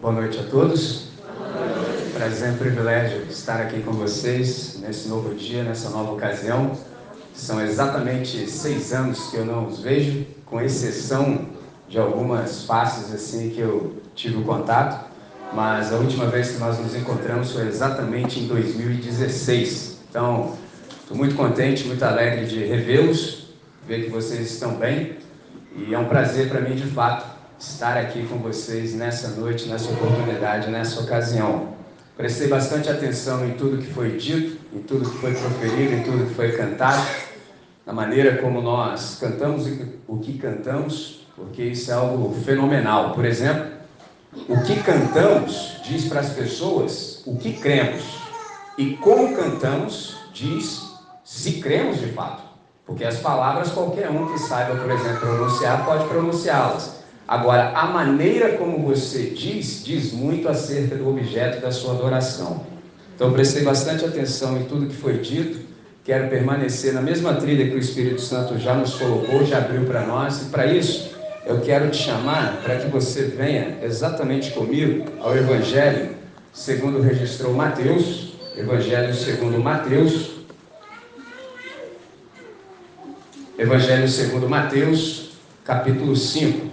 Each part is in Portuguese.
Boa noite a todos. Prazer e privilégio estar aqui com vocês nesse novo dia, nessa nova ocasião. São exatamente seis anos que eu não os vejo, com exceção de algumas faces assim que eu tive contato, mas a última vez que nós nos encontramos foi exatamente em 2016. Então, estou muito contente, muito alegre de revê-los, ver que vocês estão bem e é um prazer para mim de fato estar aqui com vocês nessa noite, nessa oportunidade, nessa ocasião. Prestei bastante atenção em tudo que foi dito, em tudo que foi proferido, em tudo que foi cantado, na maneira como nós cantamos o que cantamos, porque isso é algo fenomenal. Por exemplo, o que cantamos diz para as pessoas o que cremos, e como cantamos diz se cremos de fato. Porque as palavras qualquer um que saiba, por exemplo, pronunciar pode pronunciá-las. Agora, a maneira como você diz, diz muito acerca do objeto da sua adoração. Então, prestei bastante atenção em tudo que foi dito. Quero permanecer na mesma trilha que o Espírito Santo já nos colocou, já abriu para nós. E para isso, eu quero te chamar para que você venha exatamente comigo ao Evangelho segundo registrou Mateus, Evangelho segundo Mateus, Evangelho segundo Mateus, capítulo 5.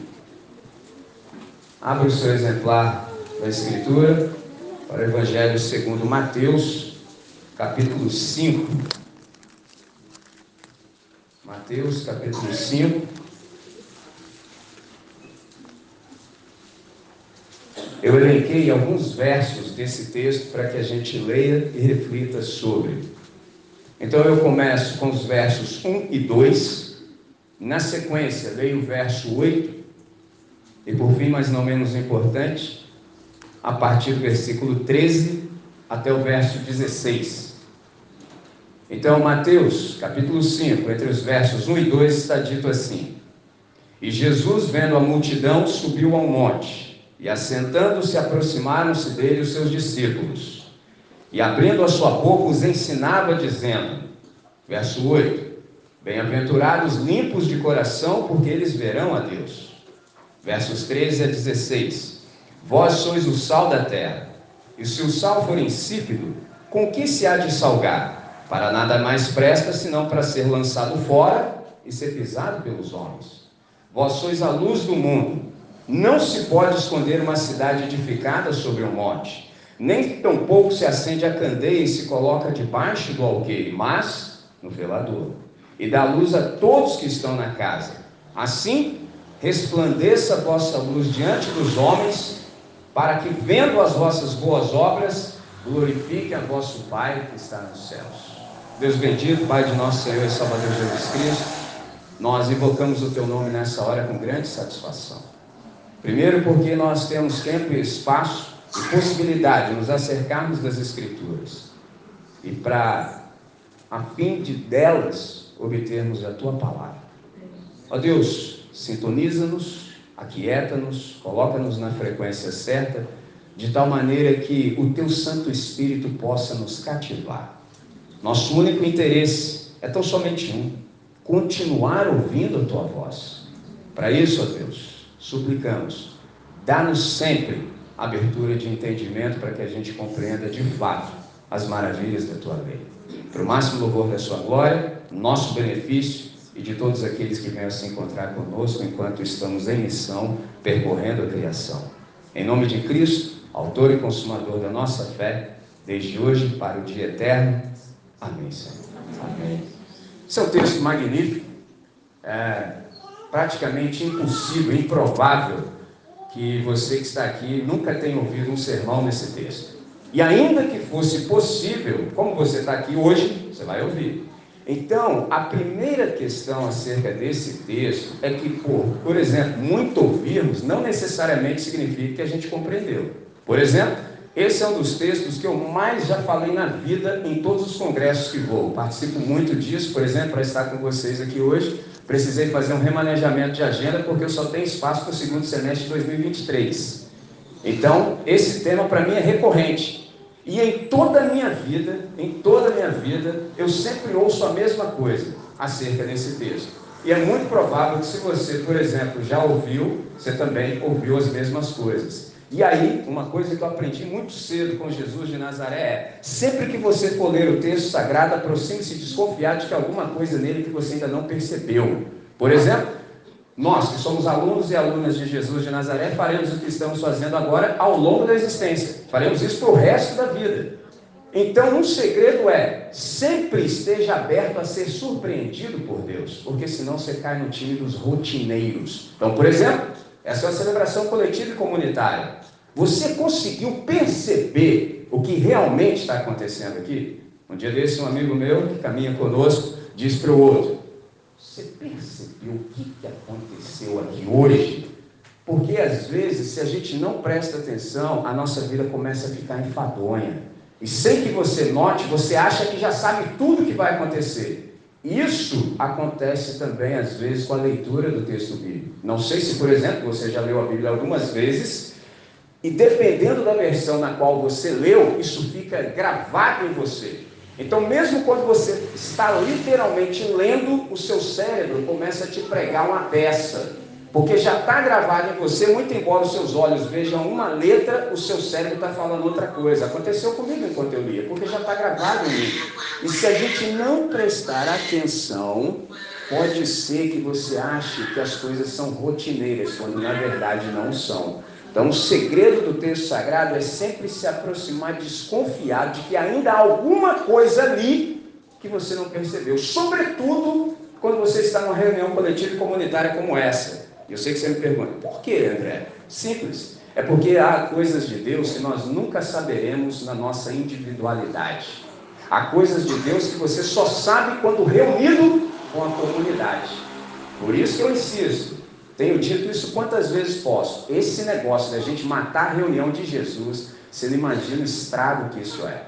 Abra o seu exemplar da Escritura para o Evangelho segundo Mateus, capítulo 5. Mateus, capítulo 5. Eu elenquei alguns versos desse texto para que a gente leia e reflita sobre. Então eu começo com os versos 1 e 2. Na sequência, leio o verso 8 e por fim, mas não menos importante, a partir do versículo 13 até o verso 16. Então, Mateus, capítulo 5, entre os versos 1 e 2, está dito assim: E Jesus, vendo a multidão, subiu ao monte, e assentando-se, aproximaram-se dele os seus discípulos. E abrindo a sua boca, os ensinava, dizendo: Verso 8: Bem-aventurados limpos de coração, porque eles verão a Deus versos 13 a 16. Vós sois o sal da terra, e se o sal for insípido, com que se há de salgar? Para nada mais presta senão para ser lançado fora e ser pisado pelos homens. Vós sois a luz do mundo. Não se pode esconder uma cidade edificada sobre um monte, nem tampouco se acende a candeia e se coloca debaixo do alqueire, mas no velador, e dá luz a todos que estão na casa. Assim, resplandeça a vossa luz diante dos homens, para que, vendo as vossas boas obras, glorifiquem a vosso Pai que está nos céus. Deus bendito, Pai de nosso Senhor e Salvador Jesus Cristo, nós invocamos o Teu nome nessa hora com grande satisfação. Primeiro, porque nós temos tempo e espaço e possibilidade de nos acercarmos das Escrituras e para, a fim de delas, obtermos a Tua palavra. Ó Deus, sintoniza-nos, aquieta-nos, coloca-nos na frequência certa, de tal maneira que o teu Santo Espírito possa nos cativar. Nosso único interesse é tão somente um: continuar ouvindo a tua voz. Para isso, ó Deus, suplicamos, dá-nos sempre abertura de entendimento para que a gente compreenda de fato as maravilhas da tua lei. Para o máximo louvor da sua glória, nosso benefício e de todos aqueles que venham se encontrar conosco enquanto estamos em missão, percorrendo a criação. Em nome de Cristo, autor e consumador da nossa fé, desde hoje para o dia eterno. Amém, Senhor. Amém. Esse é um texto magnífico, é praticamente impossível, improvável que você que está aqui nunca tenha ouvido um sermão nesse texto. E ainda que fosse possível, como você está aqui hoje, você vai ouvir. Então, a primeira questão acerca desse texto é que, por, por exemplo, muito ouvirmos não necessariamente significa que a gente compreendeu. Por exemplo, esse é um dos textos que eu mais já falei na vida em todos os congressos que vou. Participo muito disso, por exemplo, para estar com vocês aqui hoje. Precisei fazer um remanejamento de agenda porque eu só tenho espaço para o segundo semestre de 2023. Então, esse tema para mim é recorrente. E em toda a minha vida, em toda a minha vida, eu sempre ouço a mesma coisa acerca desse texto. E é muito provável que se você, por exemplo, já ouviu, você também ouviu as mesmas coisas. E aí, uma coisa que eu aprendi muito cedo com Jesus de Nazaré é: sempre que você for ler o texto sagrado, aproxime-se desconfiado de que alguma coisa nele que você ainda não percebeu. Por exemplo, nós que somos alunos e alunas de Jesus de Nazaré, faremos o que estamos fazendo agora ao longo da existência. Faremos isso para o resto da vida. Então, um segredo é: sempre esteja aberto a ser surpreendido por Deus, porque senão você cai no time dos rotineiros. Então, por exemplo, essa é uma celebração coletiva e comunitária. Você conseguiu perceber o que realmente está acontecendo aqui? Um dia desse, um amigo meu que caminha conosco disse para o outro: Você percebeu o que, que aconteceu aqui hoje? Porque às vezes, se a gente não presta atenção, a nossa vida começa a ficar enfadonha. E sem que você note, você acha que já sabe tudo o que vai acontecer. Isso acontece também, às vezes, com a leitura do texto bíblico. Não sei se, por exemplo, você já leu a Bíblia algumas vezes, e dependendo da versão na qual você leu, isso fica gravado em você. Então, mesmo quando você está literalmente lendo, o seu cérebro começa a te pregar uma peça. Porque já está gravado em você, muito embora os seus olhos vejam uma letra, o seu cérebro está falando outra coisa. Aconteceu comigo enquanto eu lia, porque já está gravado em mim. E se a gente não prestar atenção, pode ser que você ache que as coisas são rotineiras, quando na verdade não são. Então, o segredo do texto sagrado é sempre se aproximar desconfiado de que ainda há alguma coisa ali que você não percebeu. Sobretudo quando você está numa reunião coletiva e comunitária como essa. Eu sei que você me pergunta, por que, André? Simples. É porque há coisas de Deus que nós nunca saberemos na nossa individualidade. Há coisas de Deus que você só sabe quando reunido com a comunidade. Por isso que eu insisto, tenho dito isso quantas vezes posso. Esse negócio da gente matar a reunião de Jesus, você não imagina o estrago que isso é.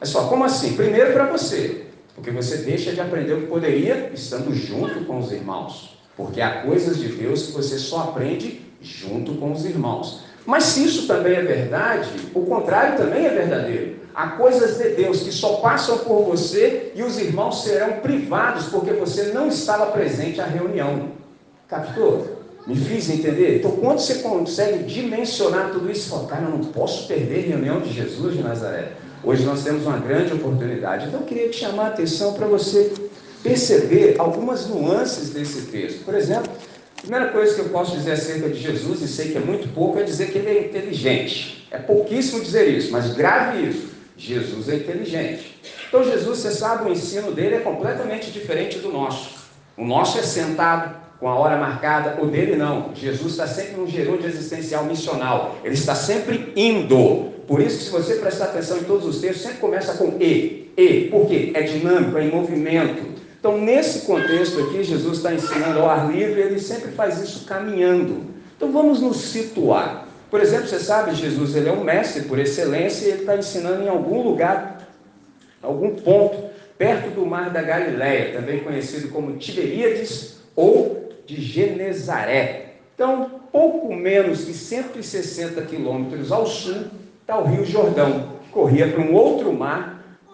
É só, como assim? Primeiro para você, porque você deixa de aprender o que poderia estando junto com os irmãos. Porque há coisas de Deus que você só aprende junto com os irmãos. Mas se isso também é verdade, o contrário também é verdadeiro. Há coisas de Deus que só passam por você e os irmãos serão privados porque você não estava presente à reunião. Captou? Me fiz entender? Então, quando você consegue dimensionar tudo isso, fala, cara, eu não posso perder a reunião de Jesus de Nazaré. Hoje nós temos uma grande oportunidade. Então, eu queria te chamar a atenção para você perceber algumas nuances desse texto. Por exemplo, a primeira coisa que eu posso dizer acerca de Jesus, e sei que é muito pouco, é dizer que ele é inteligente. É pouquíssimo dizer isso, mas grave isso. Jesus é inteligente. Então, Jesus, você sabe, o ensino dele é completamente diferente do nosso. O nosso é sentado, com a hora marcada, o dele não. Jesus está sempre num gerúndio existencial missional. Ele está sempre indo. Por isso que se você prestar atenção em todos os textos, sempre começa com E. E. Por quê? É dinâmico, é em movimento. Então, nesse contexto aqui, Jesus está ensinando ao ar livre, ele sempre faz isso caminhando. Então, vamos nos situar. Por exemplo, você sabe, Jesus ele é um mestre por excelência e ele está ensinando em algum lugar, algum ponto, perto do mar da Galileia, também conhecido como Tiberíades ou de Genezaré. Então, pouco menos de 160 quilômetros ao sul está o Rio Jordão, corria para um outro mar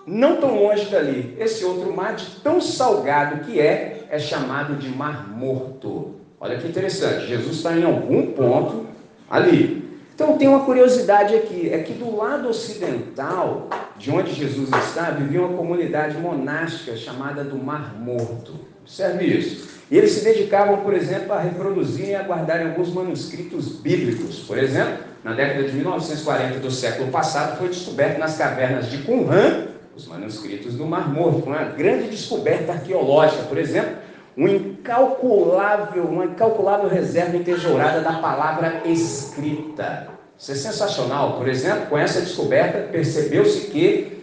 não tão longe dali, esse outro mar, de tão salgado que é, é chamado de Mar Morto. Olha que interessante, Jesus está em algum ponto ali. Então tem uma curiosidade aqui, é que do lado ocidental, de onde Jesus está, vivia uma comunidade monástica chamada do Mar Morto. Observe isso. E eles se dedicavam, por exemplo, a reproduzir e a guardarem alguns manuscritos bíblicos. Por exemplo, na década de 1940 do século passado, foi descoberto nas cavernas de Qumran os manuscritos do Mar Morto, uma grande descoberta arqueológica, por exemplo, um incalculável, uma incalculável reserva entesourada da palavra escrita. Isso é sensacional. Por exemplo, com essa descoberta, percebeu-se que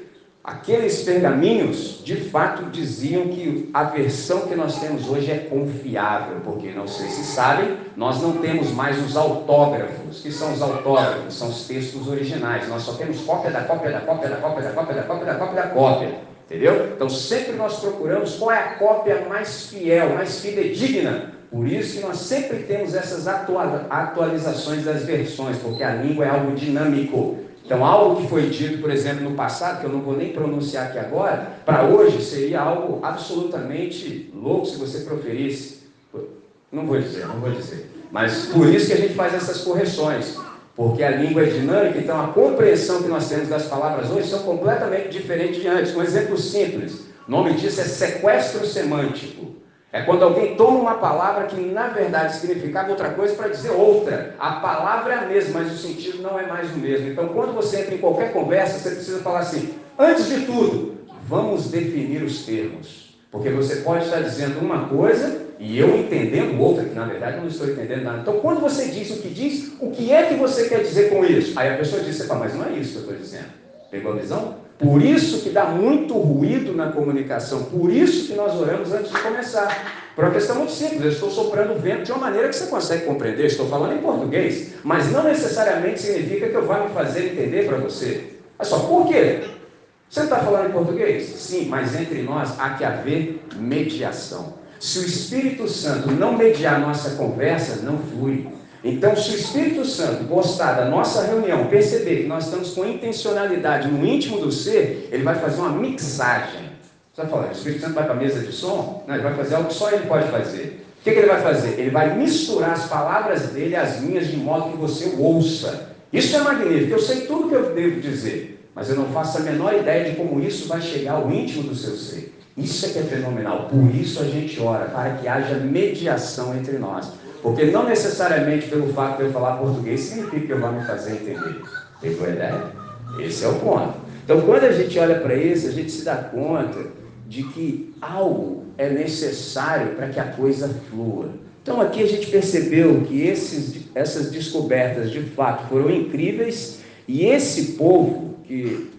Aqueles pergaminhos, de fato, diziam que a versão que nós temos hoje é confiável, porque não sei se sabem, nós não temos mais os autógrafos. que são os autógrafos? São os textos originais. Nós só temos cópia da cópia da cópia da cópia da cópia da cópia da cópia da cópia. Entendeu? Então sempre nós procuramos qual é a cópia mais fiel, mais fidedigna. Por isso que nós sempre temos essas atualizações das versões, porque a língua é algo dinâmico. Então, algo que foi dito, por exemplo, no passado, que eu não vou nem pronunciar aqui agora, para hoje seria algo absolutamente louco se você proferisse. Não vou dizer, não vou dizer. Mas por isso que a gente faz essas correções. Porque a língua é dinâmica, então a compreensão que nós temos das palavras hoje são completamente diferentes de antes. Um exemplo simples: o nome disso é sequestro semântico. É quando alguém toma uma palavra que na verdade significava outra coisa para dizer outra. A palavra é a mesma, mas o sentido não é mais o mesmo. Então, quando você entra em qualquer conversa, você precisa falar assim: antes de tudo, vamos definir os termos. Porque você pode estar dizendo uma coisa e eu entendendo outra, que na verdade não estou entendendo nada. Então, quando você diz o que diz, o que é que você quer dizer com isso? Aí a pessoa diz, mas não é isso que eu estou dizendo. Pegou a visão? Por isso que dá muito ruído na comunicação, por isso que nós oramos antes de começar. Por uma questão muito simples, eu estou soprando vento de uma maneira que você consegue compreender, estou falando em português, mas não necessariamente significa que eu vá me fazer entender para você. Olha só, por quê? Você está falando em português? Sim, mas entre nós há que haver mediação. Se o Espírito Santo não mediar nossa conversa, não flui. Então, se o Espírito Santo gostar da nossa reunião, perceber que nós estamos com intencionalidade no íntimo do ser, ele vai fazer uma mixagem. Você vai falar, o Espírito Santo vai para a mesa de som? Não, ele vai fazer algo que só ele pode fazer. O que, que ele vai fazer? Ele vai misturar as palavras dele às minhas, de modo que você ouça. Isso é magnífico, eu sei tudo que eu devo dizer, mas eu não faço a menor ideia de como isso vai chegar ao íntimo do seu ser. Isso é que é fenomenal. Por isso a gente ora, para que haja mediação entre nós. Porque não necessariamente pelo fato de eu falar português significa que eu vou me fazer entender. Pegou a ideia? Esse é o ponto. Então, quando a gente olha para isso, a gente se dá conta de que algo é necessário para que a coisa flua. Então, aqui a gente percebeu que esses, essas descobertas de fato foram incríveis e esse povo que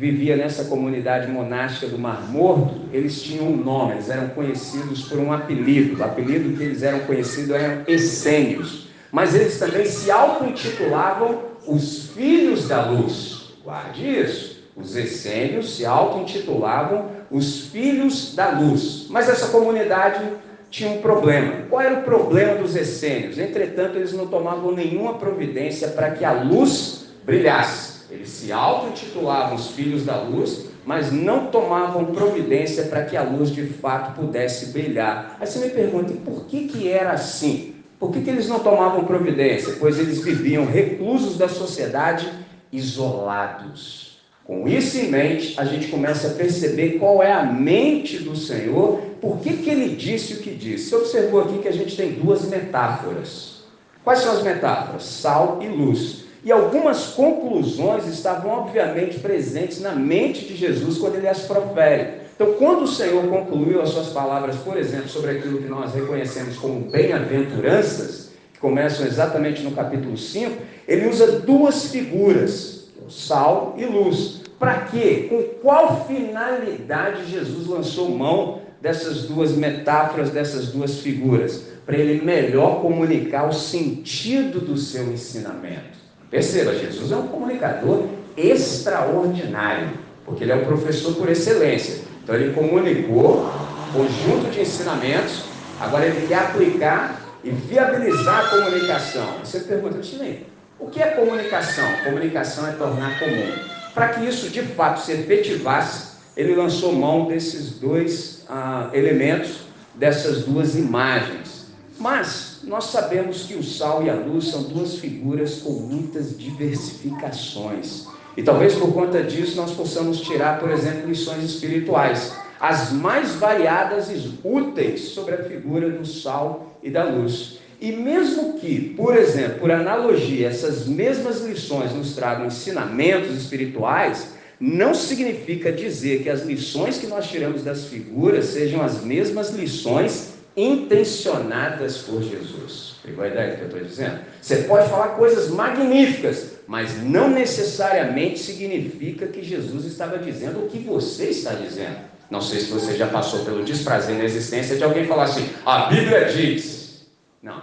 vivia nessa comunidade monástica do Mar Morto, eles tinham um nome, eles eram conhecidos por um apelido. O apelido que eles eram conhecidos eram essênios. Mas eles também se auto-intitulavam os filhos da luz. Guarde isso. Os essênios se auto-intitulavam os filhos da luz. Mas essa comunidade tinha um problema. Qual era o problema dos essênios? Entretanto, eles não tomavam nenhuma providência para que a luz brilhasse. Eles se auto-intitulavam os filhos da luz, mas não tomavam providência para que a luz de fato pudesse brilhar. Aí você me pergunta, por que, que era assim? Por que, que eles não tomavam providência? Pois eles viviam reclusos da sociedade, isolados. Com isso em mente, a gente começa a perceber qual é a mente do Senhor, por que, que ele disse o que disse. Você observou aqui que a gente tem duas metáforas. Quais são as metáforas? Sal e luz. E algumas conclusões estavam obviamente presentes na mente de Jesus quando ele as profere. Então, quando o Senhor concluiu as suas palavras, por exemplo, sobre aquilo que nós reconhecemos como bem-aventuranças, que começam exatamente no capítulo 5, ele usa duas figuras, sal e luz. Para quê? Com qual finalidade Jesus lançou mão dessas duas metáforas, dessas duas figuras? Para ele melhor comunicar o sentido do seu ensinamento. Perceba, Jesus é um comunicador extraordinário, porque ele é o professor por excelência. Então ele comunicou conjunto de ensinamentos, agora ele quer aplicar e viabilizar a comunicação. Você pergunta, Chilene, o que é comunicação? Comunicação é tornar comum. Para que isso de fato se efetivasse, ele lançou mão desses dois ah, elementos, dessas duas imagens. Mas nós sabemos que o sal e a luz são duas figuras com muitas diversificações. E talvez por conta disso nós possamos tirar, por exemplo, lições espirituais, as mais variadas e úteis sobre a figura do sal e da luz. E mesmo que, por exemplo, por analogia, essas mesmas lições nos tragam ensinamentos espirituais, não significa dizer que as lições que nós tiramos das figuras sejam as mesmas lições intencionadas por Jesus. Pegou a ideia do que eu estou dizendo? Você pode falar coisas magníficas, mas não necessariamente significa que Jesus estava dizendo o que você está dizendo. Não sei se você já passou pelo desprazer na existência de alguém falar assim: a Bíblia diz. Não,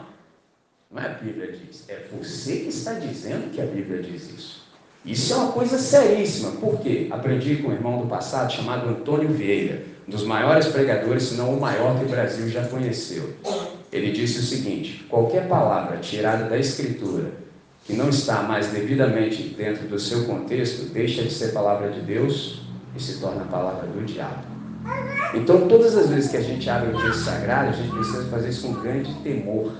não é a Bíblia diz, é você que está dizendo que a Bíblia diz isso. Isso é uma coisa seríssima. Por quê? Aprendi com um irmão do passado chamado Antônio Vieira dos maiores pregadores, se não o maior que o Brasil já conheceu. Ele disse o seguinte: qualquer palavra tirada da Escritura que não está mais devidamente dentro do seu contexto, deixa de ser palavra de Deus e se torna palavra do diabo. Então, todas as vezes que a gente abre o texto sagrado, a gente precisa fazer isso com grande temor.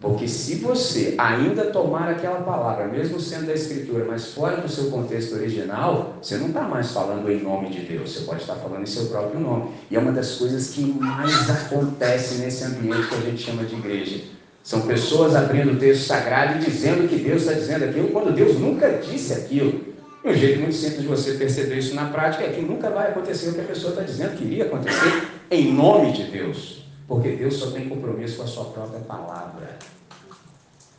Porque se você ainda tomar aquela palavra, mesmo sendo da Escritura, mas fora do seu contexto original, você não está mais falando em nome de Deus, você pode estar falando em seu próprio nome. E é uma das coisas que mais acontece nesse ambiente que a gente chama de igreja. São pessoas abrindo o texto sagrado e dizendo que Deus está dizendo aquilo, quando Deus nunca disse aquilo. E um jeito muito simples de você perceber isso na prática é que nunca vai acontecer o que a pessoa está dizendo que iria acontecer em nome de Deus. Porque Deus só tem compromisso com a sua própria palavra.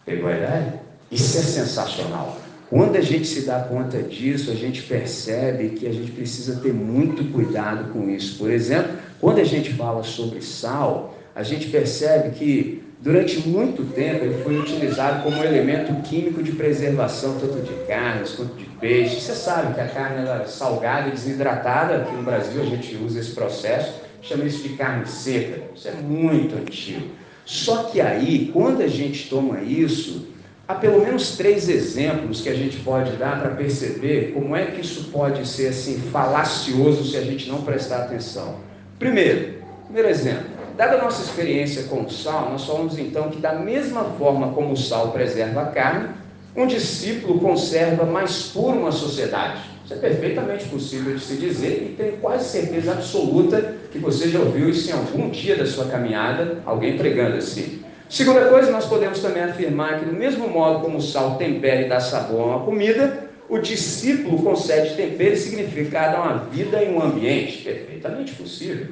Pegou a ideia? Isso é sensacional. Quando a gente se dá conta disso, a gente percebe que a gente precisa ter muito cuidado com isso. Por exemplo, quando a gente fala sobre sal, a gente percebe que durante muito tempo ele foi utilizado como elemento químico de preservação, tanto de carnes quanto de peixe. Você sabe que a carne é salgada e desidratada, aqui no Brasil a gente usa esse processo chama isso de carne seca. Isso é muito antigo. Só que aí, quando a gente toma isso, há pelo menos três exemplos que a gente pode dar para perceber como é que isso pode ser assim falacioso se a gente não prestar atenção. Primeiro, primeiro exemplo, dada a nossa experiência com o sal, nós falamos então que da mesma forma como o sal preserva a carne, um discípulo conserva mais puro uma sociedade. Isso é perfeitamente possível de se dizer e tenho quase certeza absoluta que você já ouviu isso em algum dia da sua caminhada, alguém pregando assim. Segunda coisa, nós podemos também afirmar que, do mesmo modo como o sal tempera e dá sabor a uma comida, o discípulo concede tempero e significado a uma vida em um ambiente. Perfeitamente possível.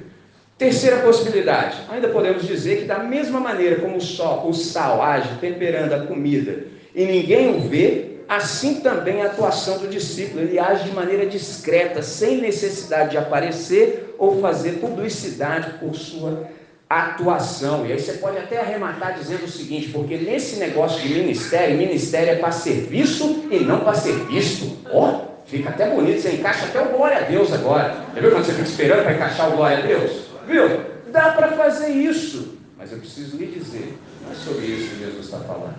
Terceira possibilidade, ainda podemos dizer que, da mesma maneira como o, o sal age temperando a comida e ninguém o vê, assim também a atuação do discípulo. Ele age de maneira discreta, sem necessidade de aparecer ou fazer publicidade por sua atuação. E aí você pode até arrematar dizendo o seguinte, porque nesse negócio de ministério, ministério é para serviço e não para ser visto. Ó, oh, fica até bonito, você encaixa até o glória a Deus agora. Já viu quando você fica esperando para encaixar o glória a Deus? Viu? Dá para fazer isso. Mas eu preciso lhe dizer, não é sobre isso que Jesus está falando.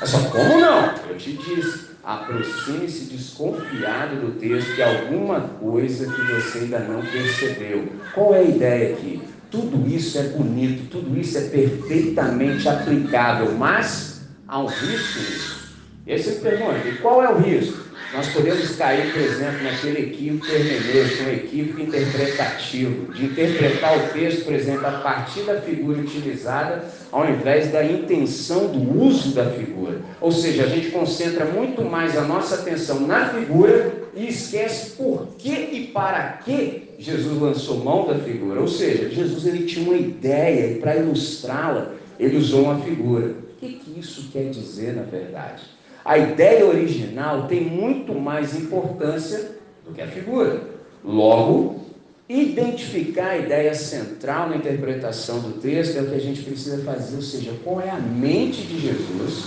É só como não? Eu te disse aproxime-se desconfiado do texto que alguma coisa que você ainda não percebeu. Qual é a ideia aqui? Tudo isso é bonito, tudo isso é perfeitamente aplicável, mas há um risco nisso. E aí você pergunta, e qual é o risco? Nós podemos cair, por exemplo, naquele equívoco hermenêutico, um equívoco interpretativo, de interpretar o texto, por exemplo, a partir da figura utilizada, ao invés da intenção do uso da figura. Ou seja, a gente concentra muito mais a nossa atenção na figura e esquece por que e para que Jesus lançou mão da figura. Ou seja, Jesus ele tinha uma ideia e para ilustrá-la, ele usou uma figura. O que, que isso quer dizer na verdade? A ideia original tem muito mais importância do que a figura. Logo, identificar a ideia central na interpretação do texto é o que a gente precisa fazer, ou seja, qual é a mente de Jesus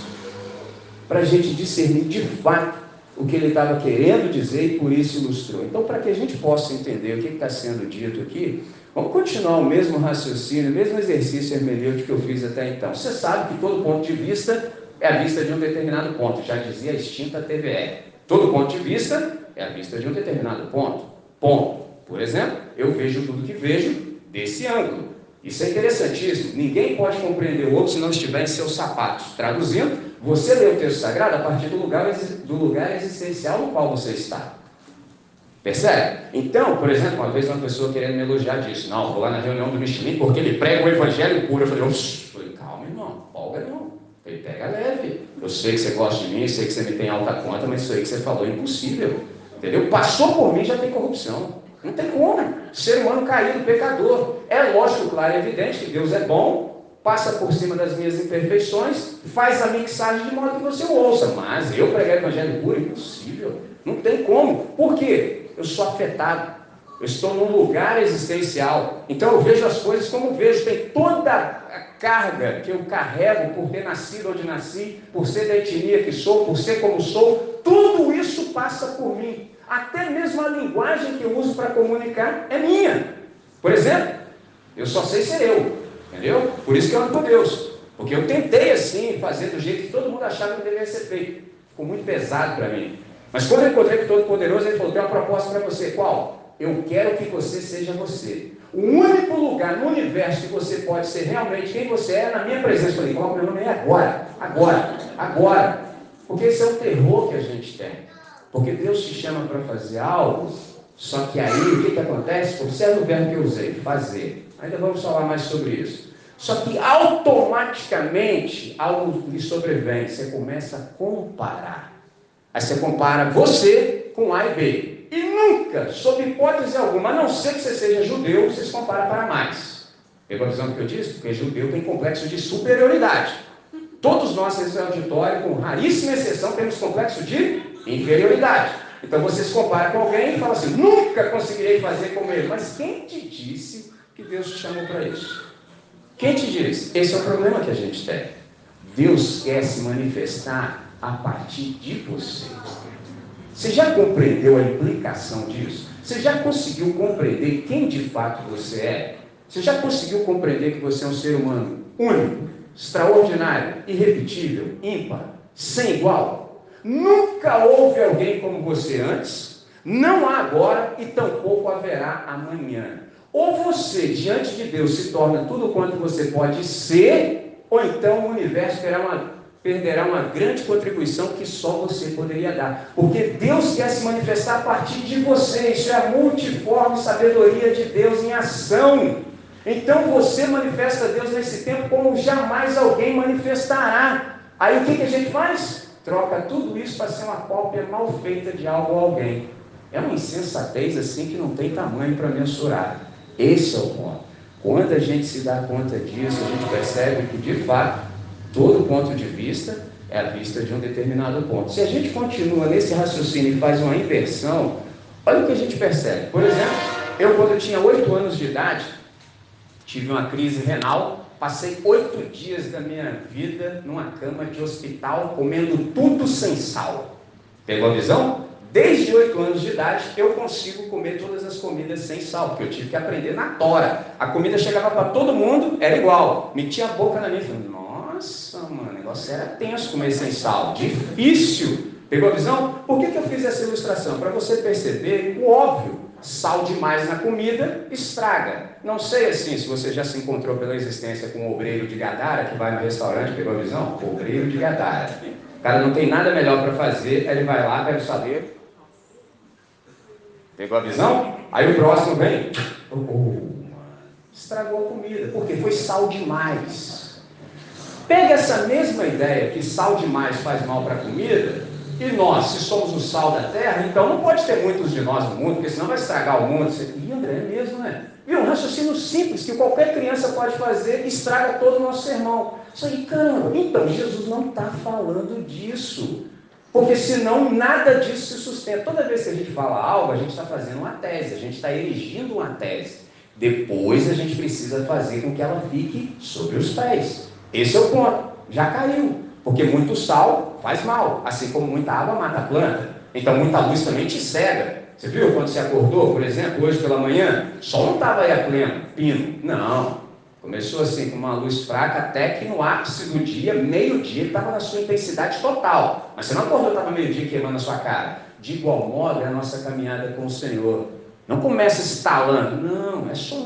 para a gente discernir de fato o que ele estava querendo dizer e por isso ilustrou. Então, para que a gente possa entender o que está sendo dito aqui, vamos continuar o mesmo raciocínio, o mesmo exercício hermenêutico que eu fiz até então. Você sabe que todo ponto de vista é a vista de um determinado ponto, já dizia a extinta TVE. Todo ponto de vista é a vista de um determinado ponto. Ponto. Por exemplo, eu vejo tudo que vejo desse ângulo. Isso é interessantíssimo. Ninguém pode compreender o outro se não estiver em seus sapatos. Traduzindo, você lê o texto sagrado a partir do lugar, do lugar existencial no qual você está. Percebe? Então, por exemplo, uma vez uma pessoa querendo me elogiar disso. Não, vou lá na reunião do Michelin porque ele prega o evangelho puro. Eu falei, falei calma, irmão, folga não. Ele pega leve. Eu sei que você gosta de mim, eu sei que você me tem alta conta, mas isso aí que você falou é impossível. Entendeu? Passou por mim já tem corrupção. Não tem como. Ser humano caído, pecador. É lógico, claro e evidente que Deus é bom, passa por cima das minhas imperfeições, faz a mixagem de modo que você ouça. Mas eu pregar evangelho puro, impossível. Não tem como. Por quê? Eu sou afetado. Eu estou num lugar existencial. Então eu vejo as coisas como vejo. Tem toda carga que eu carrego por ter nascido onde nasci, por ser da etnia que sou, por ser como sou. Tudo isso passa por mim. Até mesmo a linguagem que eu uso para comunicar é minha. Por exemplo, eu só sei ser eu. Entendeu? Por isso que eu amo com Deus. Porque eu tentei assim, fazer do jeito que todo mundo achava que deveria ser feito. Ficou muito pesado para mim. Mas quando eu encontrei com o Todo-Poderoso, ele falou: tem uma proposta para você. Qual? Eu quero que você seja você. O único lugar no universo que você pode ser realmente quem você é, na minha presença. Eu falei, meu nome aí agora, agora, agora. Porque esse é o terror que a gente tem. Porque Deus te chama para fazer algo, só que aí o que, que acontece? Observe o verbo que eu usei, fazer. Ainda vamos falar mais sobre isso. Só que automaticamente algo lhe sobrevém, você começa a comparar. Aí você compara você com A e B. E nunca, sob hipótese alguma, a não ser que você seja judeu, você se compara para mais. Pegou a visão que eu disse? Porque judeu tem complexo de superioridade. Todos nós nesse auditório, com raríssima exceção, temos complexo de inferioridade. Então você se compara com alguém e fala assim: nunca conseguirei fazer como ele. Mas quem te disse que Deus te chamou para isso? Quem te disse? Esse é o problema que a gente tem. Deus quer se manifestar a partir de você. Você já compreendeu a implicação disso? Você já conseguiu compreender quem de fato você é? Você já conseguiu compreender que você é um ser humano único, extraordinário, irrepetível, ímpar, sem igual? Nunca houve alguém como você antes, não há agora e tampouco haverá amanhã. Ou você, diante de Deus, se torna tudo quanto você pode ser, ou então o universo terá uma perderá uma grande contribuição que só você poderia dar. Porque Deus quer se manifestar a partir de você. Isso é a multiforme sabedoria de Deus em ação. Então você manifesta Deus nesse tempo como jamais alguém manifestará. Aí o que, que a gente faz? Troca tudo isso para ser uma cópia mal feita de algo ou alguém. É uma insensatez assim que não tem tamanho para mensurar. Esse é o ponto. Quando a gente se dá conta disso, a gente percebe que de fato Todo ponto de vista é a vista de um determinado ponto. Se a gente continua nesse raciocínio e faz uma inversão, olha o que a gente percebe. Por exemplo, eu quando eu tinha oito anos de idade, tive uma crise renal, passei oito dias da minha vida numa cama de hospital, comendo tudo sem sal. Pegou a visão? Desde oito anos de idade eu consigo comer todas as comidas sem sal, porque eu tive que aprender na tora. A comida chegava para todo mundo, era igual. Metia a boca na minha e nossa, mano, o negócio era tenso comer sem sal, difícil. Pegou a visão? Por que, que eu fiz essa ilustração? Para você perceber o óbvio. Sal demais na comida estraga. Não sei assim se você já se encontrou pela existência com um obreiro de Gadara que vai no restaurante, pegou a visão? Obreiro de Gadara. O cara não tem nada melhor para fazer, ele vai lá, pega o. Pegou a visão? Aí o próximo vem. Oh, estragou a comida, porque foi sal demais. Pega essa mesma ideia que sal demais faz mal para a comida, e nós, se somos o sal da terra, então não pode ter muitos de nós no mundo, porque senão vai estragar o mundo. E André, é mesmo, né? Viu? Um raciocínio simples que qualquer criança pode fazer estraga todo o nosso sermão. Isso aí, caramba, então Jesus não está falando disso. Porque senão nada disso se sustenta. Toda vez que a gente fala algo, a gente está fazendo uma tese, a gente está erigindo uma tese. Depois a gente precisa fazer com que ela fique sobre os pés. Esse é o ponto. Já caiu. Porque muito sal faz mal, assim como muita água mata a planta. Então muita luz também te cega. Você viu quando você acordou, por exemplo, hoje pela manhã? Sol não estava aí a pleno, pino. Não. Começou assim com uma luz fraca até que no ápice do dia, meio-dia, estava na sua intensidade total. Mas você não acordou, estava meio-dia queimando a sua cara. De igual modo é a nossa caminhada com o Senhor. Não começa estalando. Não, é só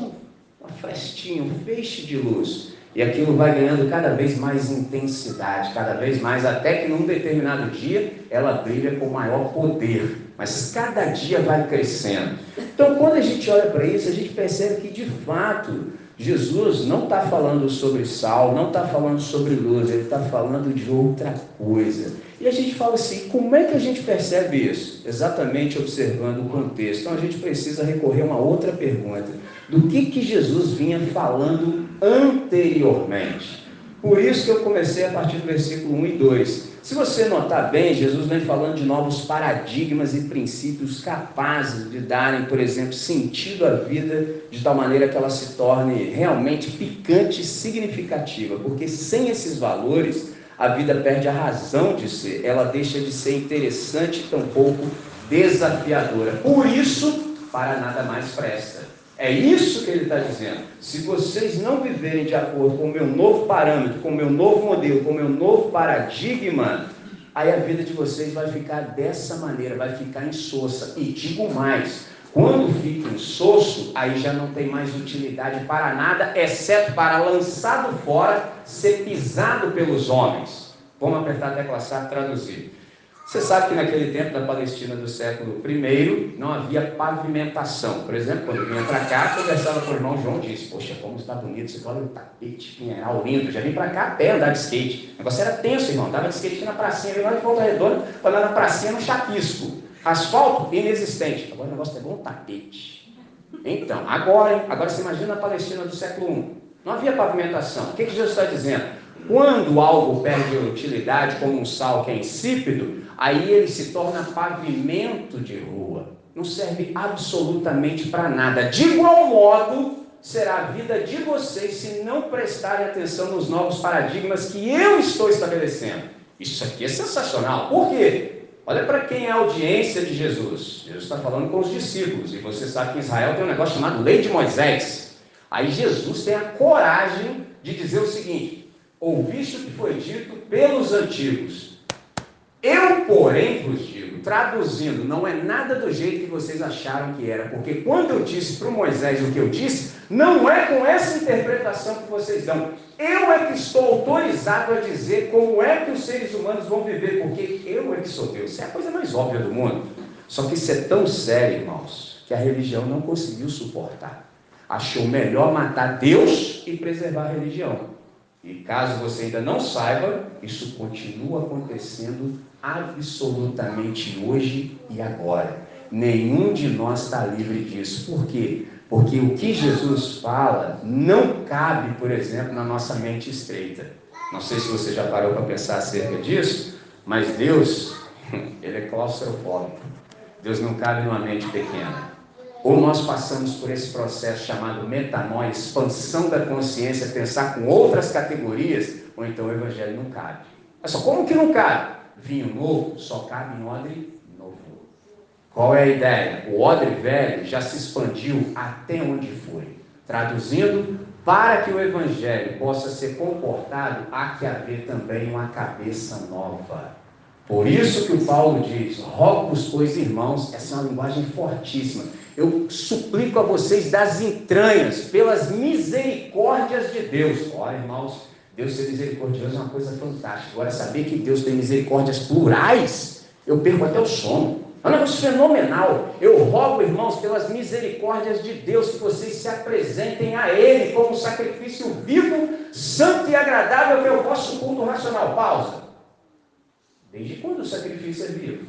uma frestinha, um feixe de luz. E aquilo vai ganhando cada vez mais intensidade, cada vez mais, até que num determinado dia ela brilha com maior poder. Mas cada dia vai crescendo. Então, quando a gente olha para isso, a gente percebe que de fato Jesus não está falando sobre sal, não está falando sobre luz, ele está falando de outra coisa. E a gente fala assim: como é que a gente percebe isso? Exatamente observando o contexto. Então a gente precisa recorrer a uma outra pergunta: do que, que Jesus vinha falando anteriormente? Por isso que eu comecei a partir do versículo 1 e 2. Se você notar bem, Jesus vem falando de novos paradigmas e princípios capazes de darem, por exemplo, sentido à vida de tal maneira que ela se torne realmente picante e significativa, porque sem esses valores a vida perde a razão de ser, ela deixa de ser interessante e tampouco desafiadora. Por isso, para nada mais presta. É isso que ele está dizendo. Se vocês não viverem de acordo com o meu novo parâmetro, com o meu novo modelo, com o meu novo paradigma, aí a vida de vocês vai ficar dessa maneira, vai ficar insossa. E digo mais, Quando fica insosso, aí já não tem mais utilidade para nada, exceto para lançado fora, ser pisado pelos homens. Vamos apertar a tecla SAP traduzir. Você sabe que naquele tempo da Palestina do século I não havia pavimentação. Por exemplo, quando eu vinha para cá, conversava com o irmão João disse: Poxa, como está bonito, você olha o tapete pinheiral lindo. Já vim para cá a pé andar de skate. O negócio era tenso, irmão. Andava de skate na pracinha, vim lá de volta redonda, para andar na pracinha no chapisco. Asfalto inexistente. Agora o negócio é bom tapete. Então, agora, hein? agora você imagina a Palestina do século I. Não havia pavimentação. O que, que Jesus está dizendo? Quando algo perde utilidade, como um sal que é insípido, aí ele se torna pavimento de rua. Não serve absolutamente para nada. De igual modo, será a vida de vocês se não prestarem atenção nos novos paradigmas que eu estou estabelecendo. Isso aqui é sensacional. Por quê? Olha para quem é a audiência de Jesus. Jesus está falando com os discípulos. E você sabe que Israel tem um negócio chamado Lei de Moisés. Aí Jesus tem a coragem de dizer o seguinte: ouviste o que foi dito pelos antigos. Eu, porém, vos digo, traduzindo, não é nada do jeito que vocês acharam que era, porque quando eu disse para Moisés o que eu disse, não é com essa interpretação que vocês dão. Eu é que estou autorizado a dizer como é que os seres humanos vão viver, porque eu é que sou Deus. Isso é a coisa mais óbvia do mundo. Só que isso é tão sério, irmãos, que a religião não conseguiu suportar. Achou melhor matar Deus e preservar a religião. E caso você ainda não saiba, isso continua acontecendo absolutamente hoje e agora. Nenhum de nós está livre disso. Por quê? Porque o que Jesus fala não cabe, por exemplo, na nossa mente estreita. Não sei se você já parou para pensar acerca disso, mas Deus, ele é claustrofóbico. Deus não cabe numa mente pequena. Ou nós passamos por esse processo chamado metanoia, expansão da consciência, pensar com outras categorias, ou então o evangelho não cabe. Mas só como que não cabe? Vinho novo só cabe em odre. Qual é a ideia? O odre velho já se expandiu até onde foi. Traduzindo, para que o evangelho possa ser comportado, há que haver também uma cabeça nova. Por isso que o Paulo diz: rogo-vos, pois, irmãos, essa é uma linguagem fortíssima eu suplico a vocês das entranhas, pelas misericórdias de Deus. Olha, irmãos, Deus ser misericordioso é uma coisa fantástica. Agora, saber que Deus tem misericórdias plurais, eu perco até o sono. É um negócio fenomenal. Eu rogo, irmãos, pelas misericórdias de Deus, que vocês se apresentem a Ele como um sacrifício vivo, santo e agradável, que é o vosso culto racional. Pausa. Desde quando o sacrifício é vivo?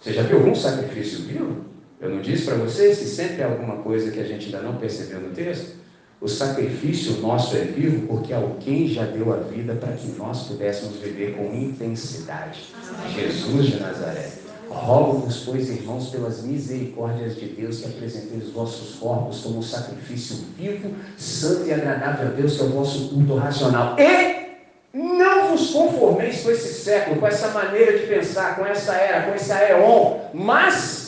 Você já viu algum sacrifício vivo? Eu não disse para vocês que sempre há alguma coisa que a gente ainda não percebeu no texto? O sacrifício nosso é vivo porque alguém já deu a vida para que nós pudéssemos viver com intensidade. Jesus de Nazaré. Rogo-vos, pois, irmãos, pelas misericórdias de Deus, que apresenteis os vossos corpos como um sacrifício vivo, santo e agradável a Deus, que é o vosso culto racional. E não vos conformeis com esse século, com essa maneira de pensar, com essa era, com esse aeon, mas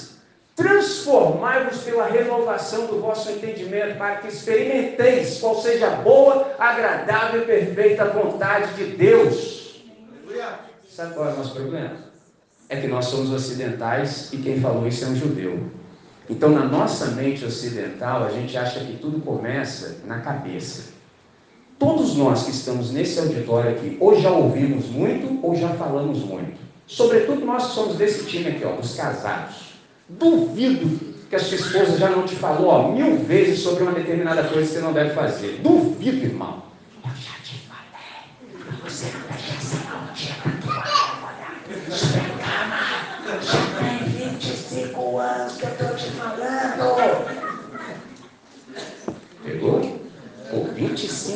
Transformai-vos pela renovação do vosso entendimento, para que experimenteis qual seja a boa, agradável e perfeita vontade de Deus. Sabe qual é o nosso problema? É que nós somos ocidentais e quem falou isso é um judeu. Então, na nossa mente ocidental, a gente acha que tudo começa na cabeça. Todos nós que estamos nesse auditório aqui, ou já ouvimos muito, ou já falamos muito. Sobretudo nós que somos desse time aqui, ó, dos casados. Duvido que a sua esposa já não te falou ó, mil vezes sobre uma determinada coisa que você não deve fazer. Duvido, irmão. Eu já te falei. Você não deixa ser um dia para tua olha. Sua cama. Já tem 25 anos que eu estou te falando. Pegou? Por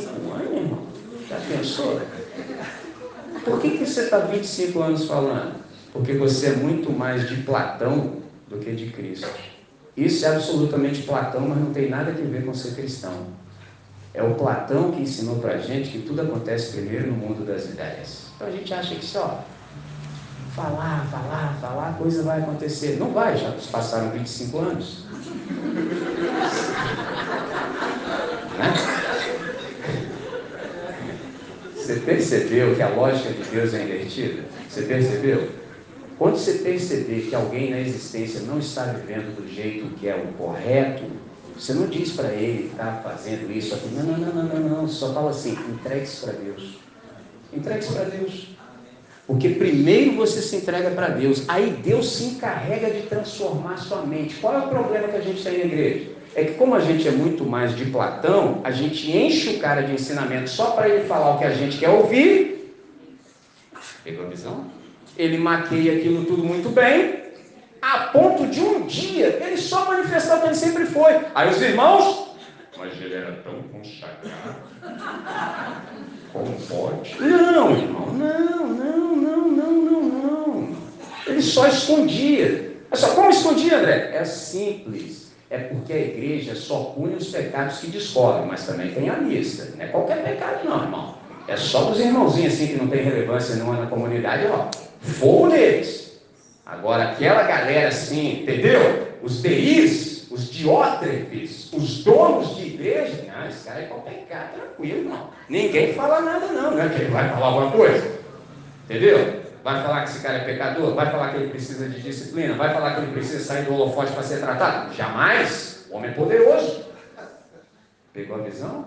25 anos, irmão? Já pensou? Por que, que você está 25 anos falando? Porque você é muito mais de Platão do que de Cristo. Isso é absolutamente Platão, mas não tem nada a ver com ser cristão. É o Platão que ensinou para a gente que tudo acontece primeiro no mundo das ideias. Então a gente acha que só falar, falar, falar, coisa vai acontecer. Não vai, já passaram 25 anos. né? Você percebeu que a lógica de Deus é invertida? Você percebeu? Quando você perceber que alguém na existência não está vivendo do jeito que é o correto, você não diz para ele que está fazendo isso. Não, não, não, não, não, não. Só fala assim, entregue isso para Deus. Entregue isso para Deus. Porque primeiro você se entrega para Deus, aí Deus se encarrega de transformar sua mente. Qual é o problema que a gente tem na igreja? É que como a gente é muito mais de Platão, a gente enche o cara de ensinamento só para ele falar o que a gente quer ouvir. Pegou a visão? Ele maqueia aquilo tudo muito bem, a ponto de um dia ele só manifestar o que ele sempre foi. Aí os irmãos, mas ele era tão consagrado. Como pode? Não, irmão, não, não, não, não, não, não. Ele só escondia. Mas só como escondia, André? É simples. É porque a igreja só pune os pecados que descobre, mas também tem a lista. Não é qualquer pecado, não, irmão. É só dos irmãozinhos assim que não tem relevância não na comunidade, ó. Fogo neles. Agora, aquela galera assim, entendeu? Os DIs, os diótrefes, os donos de igreja, não, esse cara é qualquer pecado, tranquilo, não. Ninguém fala nada, não, né? Que ele vai falar alguma coisa. Entendeu? Vai falar que esse cara é pecador? Vai falar que ele precisa de disciplina? Vai falar que ele precisa sair do holofote para ser tratado? Jamais! O homem é poderoso. Pegou a visão?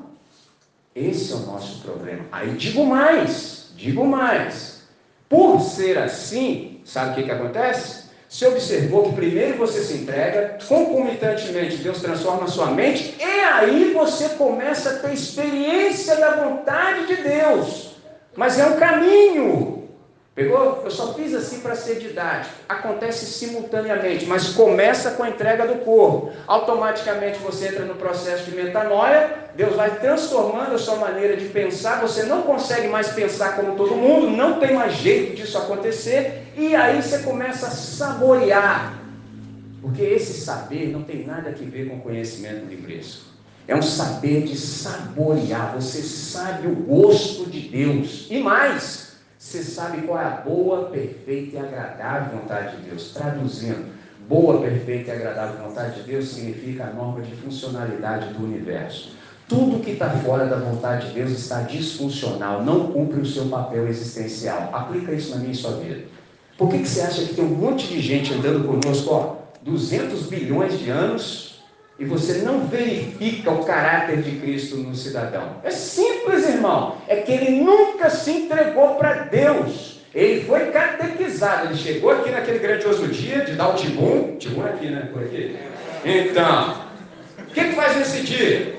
Esse é o nosso problema. Aí digo mais, digo mais. Por ser assim, sabe o que, que acontece? Você observou que primeiro você se entrega, concomitantemente Deus transforma a sua mente, e aí você começa a ter experiência da vontade de Deus. Mas é um caminho. Pegou? Eu só fiz assim para ser didático. Acontece simultaneamente, mas começa com a entrega do corpo. Automaticamente você entra no processo de metanoia, Deus vai transformando a sua maneira de pensar, você não consegue mais pensar como todo mundo, não tem mais jeito disso acontecer, e aí você começa a saborear. Porque esse saber não tem nada a ver com conhecimento livresco. É um saber de saborear. Você sabe o gosto de Deus. E mais, você sabe qual é a boa, perfeita e agradável vontade de Deus. Traduzindo, boa, perfeita e agradável vontade de Deus significa a norma de funcionalidade do universo. Tudo que está fora da vontade de Deus está disfuncional, não cumpre o seu papel existencial. Aplica isso na minha e sua vida. Por que, que você acha que tem um monte de gente andando conosco, ó, 200 bilhões de anos, e você não verifica o caráter de Cristo no cidadão. É simples, irmão. É que ele nunca se entregou para Deus. Ele foi catequizado. Ele chegou aqui naquele grandioso dia de dar o tibum. Tibum é aqui, né? Por aqui. Então, o que, que faz nesse dia?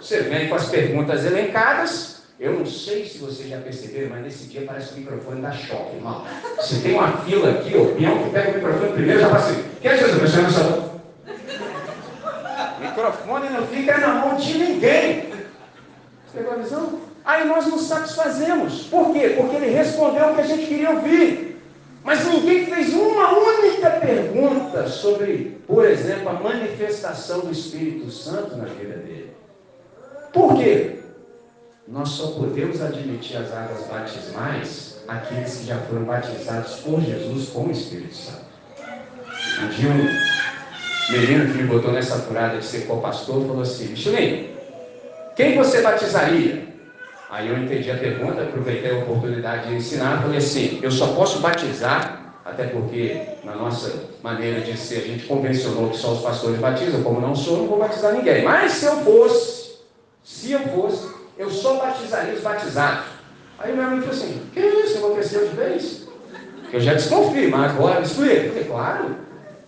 Você vem com as perguntas elencadas. Eu não sei se vocês já perceberam, mas nesse dia parece que o microfone dá choque, irmão. Você tem uma fila aqui, peão que pega o microfone primeiro já fala assim: Quer Jesus, meu microfone não fica na mão de ninguém. Você pegou a visão? Aí nós nos satisfazemos. Por quê? Porque ele respondeu o que a gente queria ouvir. Mas ninguém fez uma única pergunta sobre, por exemplo, a manifestação do Espírito Santo na vida dele. Por quê? Nós só podemos admitir as águas batismais aqueles que já foram batizados por Jesus com o Espírito Santo. Um menino que me botou nessa furada de ser co-pastor falou assim: Michelin, quem você batizaria? Aí eu entendi a pergunta, aproveitei a oportunidade de ensinar, falei assim: eu só posso batizar, até porque na nossa maneira de ser, a gente convencionou que só os pastores batizam, como não sou, não vou batizar ninguém. Mas se eu fosse, se eu fosse, eu só batizaria os batizados. Aí meu amigo falou assim: que isso, enlouqueceu de vez? Eu já desconfio, mas agora me explica. Eu claro,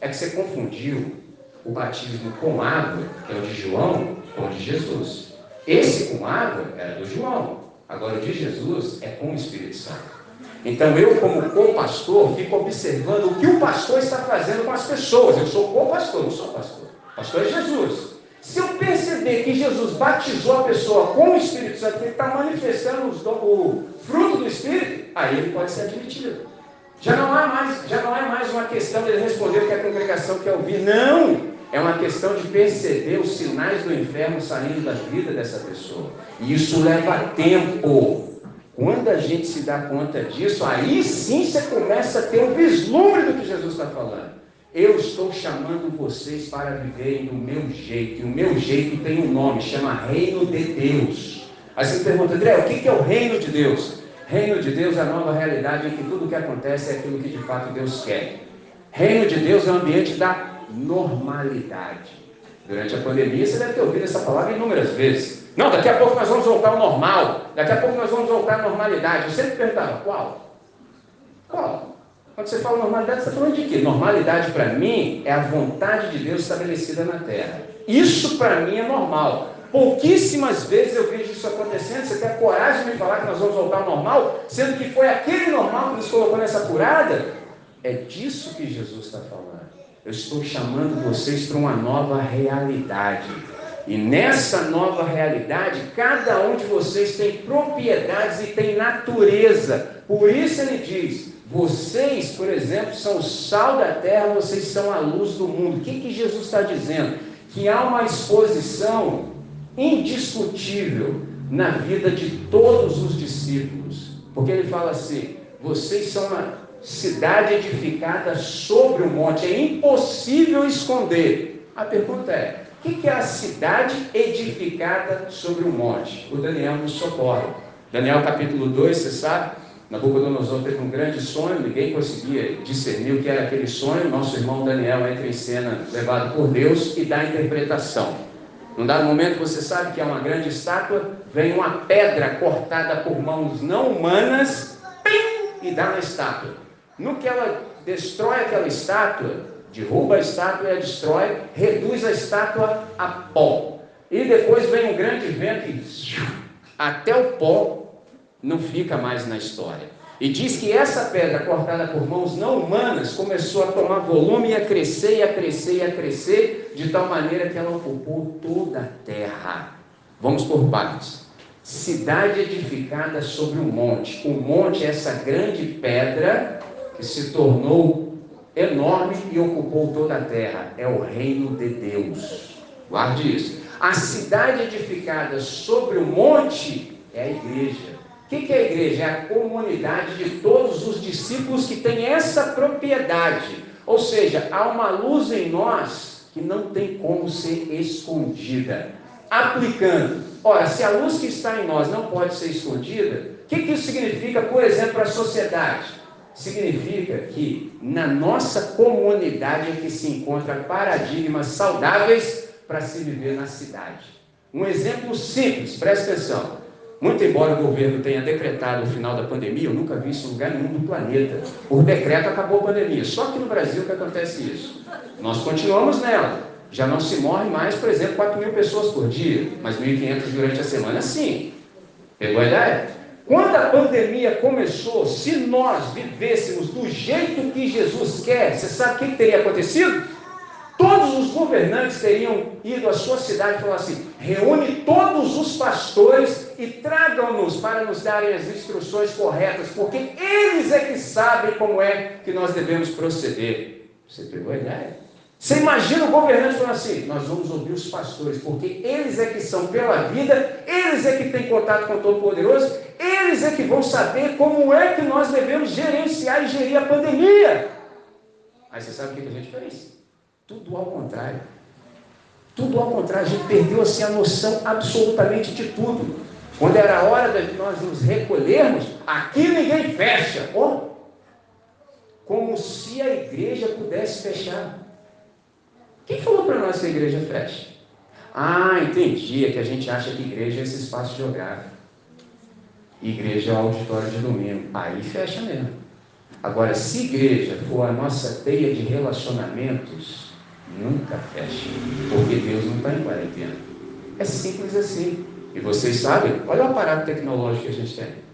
é que você confundiu o batismo com água, que é o de João, com o de Jesus. Esse com água era do João, agora o de Jesus é com o Espírito Santo. Então eu, como co-pastor, fico observando o que o pastor está fazendo com as pessoas. Eu sou co-pastor, não sou pastor. Pastor é Jesus. Se eu perceber que Jesus batizou a pessoa com o Espírito Santo, ele está manifestando o fruto do Espírito, aí ele pode ser admitido. Já não, há mais, já não é mais uma questão de responder o que a congregação quer ouvir. Não! É uma questão de perceber os sinais do inferno saindo da vida dessa pessoa. E isso leva tempo. Quando a gente se dá conta disso, aí sim você começa a ter um vislumbre do que Jesus está falando. Eu estou chamando vocês para viverem do meu jeito. E o meu jeito tem um nome, chama Reino de Deus. Aí você pergunta, André, o que é o reino de Deus? Reino de Deus é a nova realidade em que tudo o que acontece é aquilo que de fato Deus quer. Reino de Deus é o ambiente da normalidade. Durante a pandemia, você deve ter ouvido essa palavra inúmeras vezes. Não, daqui a pouco nós vamos voltar ao normal. Daqui a pouco nós vamos voltar à normalidade. Eu sempre perguntava, qual? Qual? Quando você fala normalidade, você está falando de quê? Normalidade para mim é a vontade de Deus estabelecida na terra. Isso para mim é normal. Pouquíssimas vezes eu vejo isso acontecendo. Você tem a coragem de me falar que nós vamos voltar ao normal, sendo que foi aquele normal que nos colocou nessa curada? É disso que Jesus está falando. Eu estou chamando vocês para uma nova realidade. E nessa nova realidade, cada um de vocês tem propriedades e tem natureza. Por isso ele diz: vocês, por exemplo, são o sal da terra, vocês são a luz do mundo. O que, que Jesus está dizendo? Que há uma exposição indiscutível na vida de todos os discípulos. Porque ele fala assim: vocês são uma cidade edificada sobre o monte, é impossível esconder. A pergunta é: o que é a cidade edificada sobre o monte? O Daniel nos socorre. Daniel capítulo 2, você sabe? Nabucodonosor teve um grande sonho, ninguém conseguia discernir o que era aquele sonho. Nosso irmão Daniel entra em cena, levado por Deus, e dá a interpretação. Num dado momento, você sabe que é uma grande estátua, vem uma pedra cortada por mãos não humanas, e dá na estátua. No que ela destrói aquela estátua, derruba a estátua e a destrói, reduz a estátua a pó. E depois vem um grande vento e até o pó não fica mais na história. E diz que essa pedra cortada por mãos não humanas começou a tomar volume e a crescer, e a crescer, e a crescer, de tal maneira que ela ocupou toda a terra. Vamos por partes. Cidade edificada sobre um monte. O monte é essa grande pedra que se tornou enorme e ocupou toda a terra. É o reino de Deus. Guarde isso. A cidade edificada sobre o monte é a igreja. O que, é a igreja? É a comunidade de todos os discípulos que tem essa propriedade. Ou seja, há uma luz em nós que não tem como ser escondida. Aplicando. Ora, se a luz que está em nós não pode ser escondida, o que, que isso significa, por exemplo, para a sociedade? Significa que na nossa comunidade é que se encontram paradigmas saudáveis para se viver na cidade. Um exemplo simples, presta atenção. Muito embora o governo tenha decretado o final da pandemia, eu nunca vi isso em lugar nenhum do planeta. Por decreto acabou a pandemia. Só aqui no Brasil que acontece isso. Nós continuamos nela. Já não se morre mais, por exemplo, 4 mil pessoas por dia, mas 1.500 durante a semana, sim. Pegou a ideia? Quando a pandemia começou, se nós vivêssemos do jeito que Jesus quer, você sabe o que teria acontecido? Todos os governantes teriam ido à sua cidade e falar assim: reúne todos os pastores e tragam-nos para nos darem as instruções corretas, porque eles é que sabem como é que nós devemos proceder. Você pegou a ideia? Você imagina o governante falando assim: nós vamos ouvir os pastores, porque eles é que são pela vida, eles é que têm contato com o Todo-Poderoso, eles é que vão saber como é que nós devemos gerenciar e gerir a pandemia. Aí você sabe o que a gente fez? Tudo ao contrário. Tudo ao contrário. A gente perdeu assim a noção absolutamente de tudo. Quando era a hora de nós nos recolhermos, aqui ninguém fecha. Oh, como se a igreja pudesse fechar. Quem falou para nós que a igreja fecha? Ah, entendi. É que a gente acha que igreja é esse espaço geográfico. Igreja é o auditório de domingo. Aí fecha mesmo. Agora, se igreja for a nossa teia de relacionamentos, nunca feche, porque Deus não está em quarentena. É simples assim. E vocês sabem, olha o aparato tecnológico que a gente tem.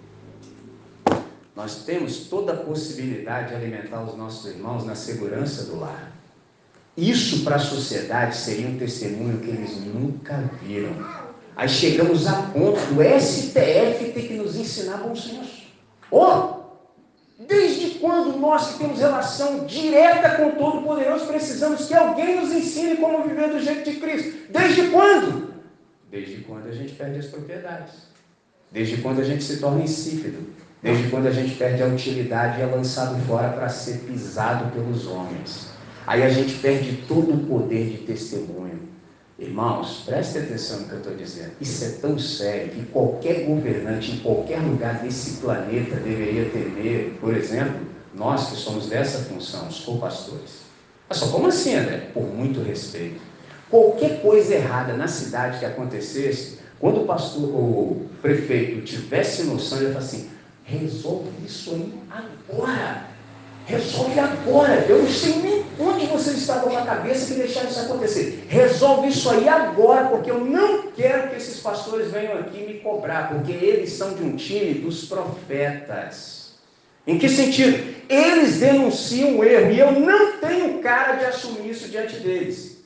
Nós temos toda a possibilidade de alimentar os nossos irmãos na segurança do lar. Isso para a sociedade seria um testemunho que eles nunca viram. Aí chegamos a ponto do STF ter que nos ensinar bom senso. Oh, Desde quando nós que temos relação direta com o Todo-Poderoso precisamos que alguém nos ensine como viver do jeito de Cristo? Desde quando? Desde quando a gente perde as propriedades. Desde quando a gente se torna insípido. Desde quando a gente perde a utilidade e é lançado fora para ser pisado pelos homens. Aí a gente perde todo o poder de testemunho. Irmãos, prestem atenção no que eu estou dizendo. Isso é tão sério que qualquer governante em qualquer lugar desse planeta deveria temer, por exemplo, nós que somos dessa função, os co-pastores. Mas só como assim, André? Por muito respeito. Qualquer coisa errada na cidade que acontecesse, quando o pastor, o prefeito tivesse noção, ele ia falar assim: resolve isso aí agora. Resolve agora. Eu não sei nem onde vocês estavam com a cabeça que deixaram isso acontecer. Resolve isso aí agora, porque eu não quero que esses pastores venham aqui me cobrar, porque eles são de um time dos profetas. Em que sentido? Eles denunciam o erro e eu não tenho cara de assumir isso diante deles.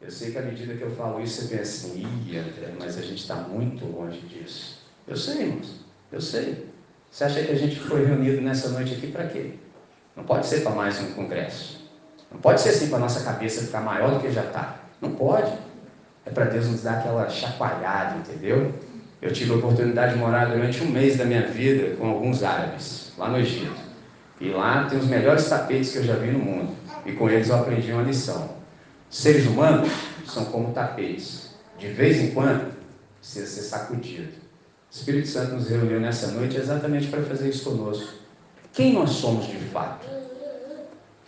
Eu sei que à medida que eu falo isso, você pensa assim, ih, André, mas a gente está muito longe disso. Eu sei, irmãos, eu sei. Você acha que a gente foi reunido nessa noite aqui para quê? Não pode ser para mais um congresso. Não pode ser assim para a nossa cabeça ficar maior do que já está. Não pode. É para Deus nos dar aquela chacoalhada, entendeu? Eu tive a oportunidade de morar durante um mês da minha vida com alguns árabes, lá no Egito. E lá tem os melhores tapetes que eu já vi no mundo. E com eles eu aprendi uma lição. Seres humanos são como tapetes. De vez em quando, precisa ser sacudido. O Espírito Santo nos reuniu nessa noite exatamente para fazer isso conosco quem nós somos de fato?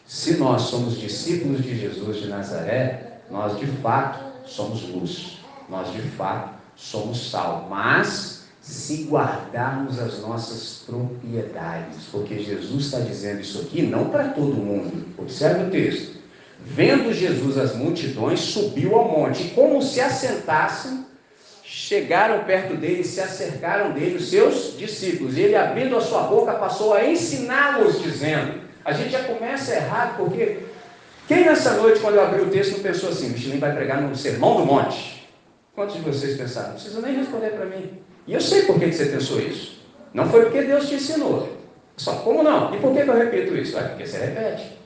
Se nós somos discípulos de Jesus de Nazaré, nós de fato somos luz, nós de fato somos sal, mas se guardarmos as nossas propriedades, porque Jesus está dizendo isso aqui não para todo mundo. Observe o texto. Vendo Jesus as multidões, subiu ao monte, como se assentassem, chegaram perto dele, se acercaram dele os seus discípulos. E ele, abrindo a sua boca, passou a ensiná-los, dizendo: A gente já começa errado, porque quem nessa noite, quando eu abri o texto, não pensou assim: Michelin vai pregar no Sermão do Monte? Quantos de vocês pensaram? Não precisa nem responder para mim. E eu sei por que você pensou isso. Não foi porque Deus te ensinou. Só como não? E por que eu repito isso? É porque você repete.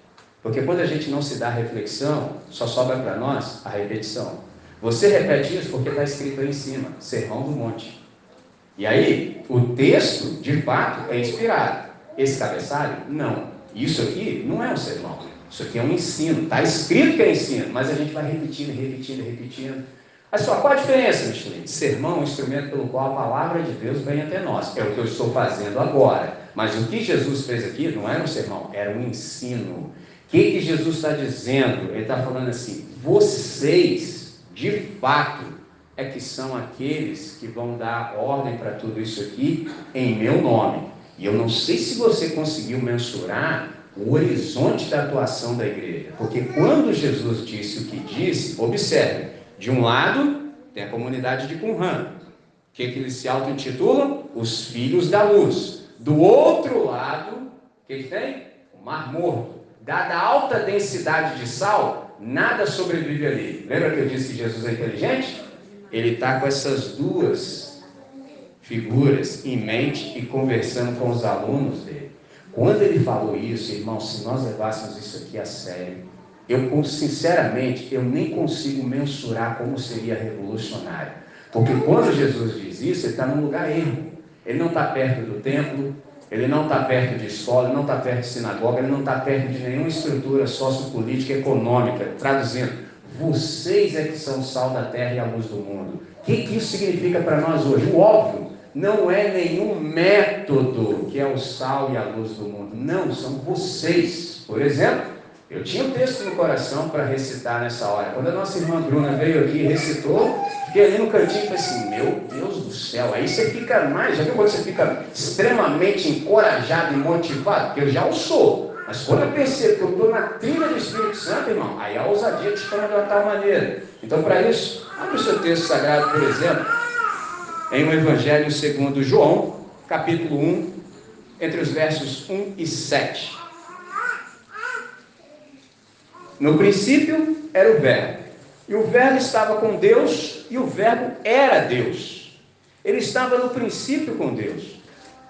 Porque quando a gente não se dá reflexão, só sobra para nós a repetição. Você repete isso porque está escrito aí em cima, Sermão do Monte. E aí, o texto, de fato, é inspirado. Esse cabeçalho, não. Isso aqui não é um sermão. Isso aqui é um ensino. Está escrito que é ensino, mas a gente vai repetindo, repetindo, repetindo. Mas só qual a diferença, Michelin? Sermão é um instrumento pelo qual a palavra de Deus vem até nós. É o que eu estou fazendo agora. Mas o que Jesus fez aqui não era um sermão, era um ensino. O que, que Jesus está dizendo? Ele está falando assim: vocês de fato, é que são aqueles que vão dar ordem para tudo isso aqui em meu nome. E eu não sei se você conseguiu mensurar o horizonte da atuação da igreja. Porque quando Jesus disse o que disse, observe, de um lado tem a comunidade de Qumran, que, que eles se auto-intitulam? Os filhos da luz. Do outro lado, o que, que tem? O mar morto. Dada a alta densidade de sal, nada sobrevive ali. Lembra que eu disse que Jesus é inteligente? Ele está com essas duas figuras em mente e conversando com os alunos dele. Quando ele falou isso, irmão, se nós levássemos isso aqui a sério, eu sinceramente eu nem consigo mensurar como seria revolucionário. Porque quando Jesus diz isso, ele está num lugar erro. Ele não está perto do templo, ele não está perto de escola, ele não está perto de sinagoga, ele não está perto de nenhuma estrutura sociopolítica econômica. Traduzindo, vocês é que são o sal da terra e a luz do mundo. O que, que isso significa para nós hoje? O óbvio, não é nenhum método que é o sal e a luz do mundo. Não, são vocês. Por exemplo, eu tinha um texto no coração para recitar nessa hora. Quando a nossa irmã Bruna veio aqui e recitou, fiquei ali no cantinho e falei assim: Meu Deus do céu, aí você fica mais, já viu quando você fica extremamente encorajado e motivado? Eu já o sou. Mas quando eu percebo que eu estou na trilha do Espírito Santo, irmão, aí a ousadia te toma de uma tal maneira. Então, para isso, abre o seu texto sagrado, por exemplo, em um Evangelho segundo João, capítulo 1, entre os versos 1 e 7. No princípio era o Verbo, e o Verbo estava com Deus, e o Verbo era Deus. Ele estava no princípio com Deus.